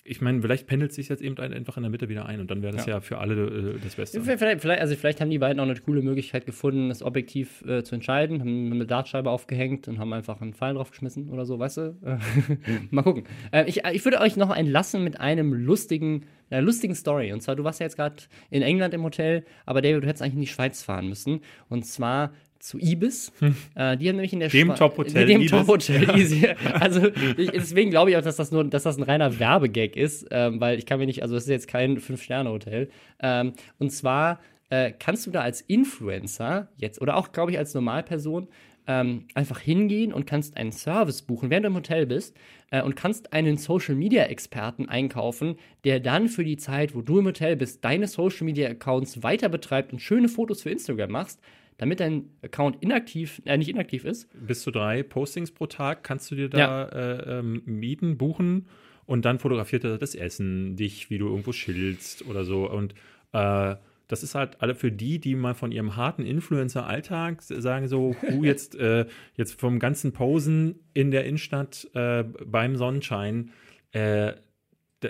ich meine, vielleicht pendelt sich jetzt eben einfach in der Mitte wieder ein und dann wäre das ja. ja. für alle äh, das Beste. Vielleicht, vielleicht, also vielleicht haben die beiden auch eine coole Möglichkeit gefunden, das objektiv äh, zu entscheiden, haben eine Dartscheibe aufgehängt und haben einfach einen Pfeil draufgeschmissen oder so, weißt du? Mal gucken. Äh, ich, ich würde euch noch entlassen mit einem lustigen, einer lustigen Story. Und zwar, du warst ja jetzt gerade in England im Hotel, aber David, du hättest eigentlich in die Schweiz fahren müssen. Und zwar zu Ibis. Hm. Äh, die haben nämlich in der dem Top-Hotel. Dem Top-Hotel. Ja. Also ich, deswegen glaube ich auch, dass das nur, dass das ein reiner Werbegag ist, ähm, weil ich kann mir nicht, also es ist jetzt kein Fünf-Sterne-Hotel. Ähm, und zwar äh, kannst du da als Influencer jetzt oder auch, glaube ich, als Normalperson ähm, einfach hingehen und kannst einen Service buchen, während du im Hotel bist äh, und kannst einen Social Media Experten einkaufen, der dann für die Zeit, wo du im Hotel bist, deine Social Media Accounts weiter betreibt und schöne Fotos für Instagram machst damit dein Account inaktiv, äh, nicht inaktiv ist. Bis zu drei Postings pro Tag kannst du dir da ja. äh, ähm, mieten, buchen und dann fotografiert er das Essen, dich, wie du irgendwo schillst oder so. Und äh, das ist halt alle für die, die mal von ihrem harten Influencer-Alltag sagen so, uh, jetzt, äh, jetzt vom ganzen Posen in der Innenstadt äh, beim Sonnenschein, äh,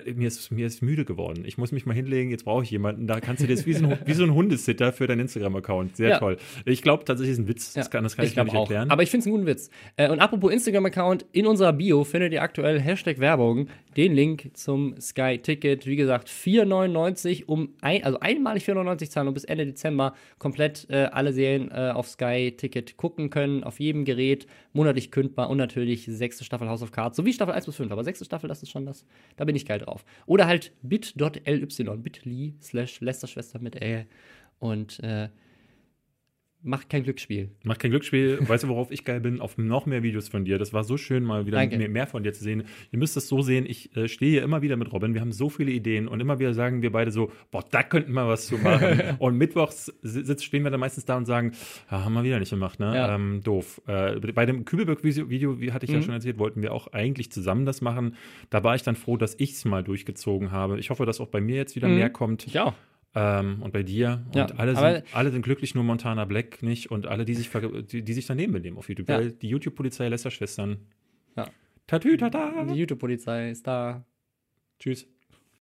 da, mir, ist, mir ist müde geworden. Ich muss mich mal hinlegen, jetzt brauche ich jemanden. Da kannst du dir wie so ein, wie so ein Hundesitter für deinen Instagram-Account. Sehr ja. toll. Ich glaube tatsächlich ist ein Witz. Das kann, das kann ich, ich mir nicht auch. erklären. Aber ich finde es einen guten Witz. Äh, und apropos Instagram-Account, in unserer Bio findet ihr aktuell Hashtag Werbung den Link zum Sky-Ticket. Wie gesagt, 4,99 um ein, also einmalig 4,99 zahlen und bis Ende Dezember komplett äh, alle Serien äh, auf Sky-Ticket gucken können. Auf jedem Gerät, monatlich kündbar und natürlich sechste Staffel House of Cards, sowie Staffel 1 bis 5. Aber sechste Staffel, das ist schon das. Da bin ich geil drauf. Oder halt bit.ly, bit.ly slash Lästerschwester mit Ä. Und äh, Macht kein Glücksspiel. Macht kein Glücksspiel. weißt du, worauf ich geil bin? Auf noch mehr Videos von dir. Das war so schön, mal wieder mehr, mehr, von dir zu sehen. Ihr müsst es so sehen. Ich äh, stehe hier immer wieder mit Robin. Wir haben so viele Ideen und immer wieder sagen wir beide so: Boah, da könnten wir was zu machen. und mittwochs sitzt, stehen wir dann meistens da und sagen: ja, Haben wir wieder nicht gemacht, ne? Ja. Ähm, doof. Äh, bei dem Kübelberg-Video, wie hatte ich mhm. ja schon erzählt, wollten wir auch eigentlich zusammen das machen. Da war ich dann froh, dass ich es mal durchgezogen habe. Ich hoffe, dass auch bei mir jetzt wieder mhm. mehr kommt. Ja. Ähm, und bei dir. Und ja, alle, sind, alle sind glücklich, nur Montana Black nicht. Und alle, die sich, die, die sich daneben benehmen auf YouTube. Ja. Die YouTube-Polizei lässt Schwestern. Ja. Tatü, tata. Die YouTube-Polizei ist da. Tschüss.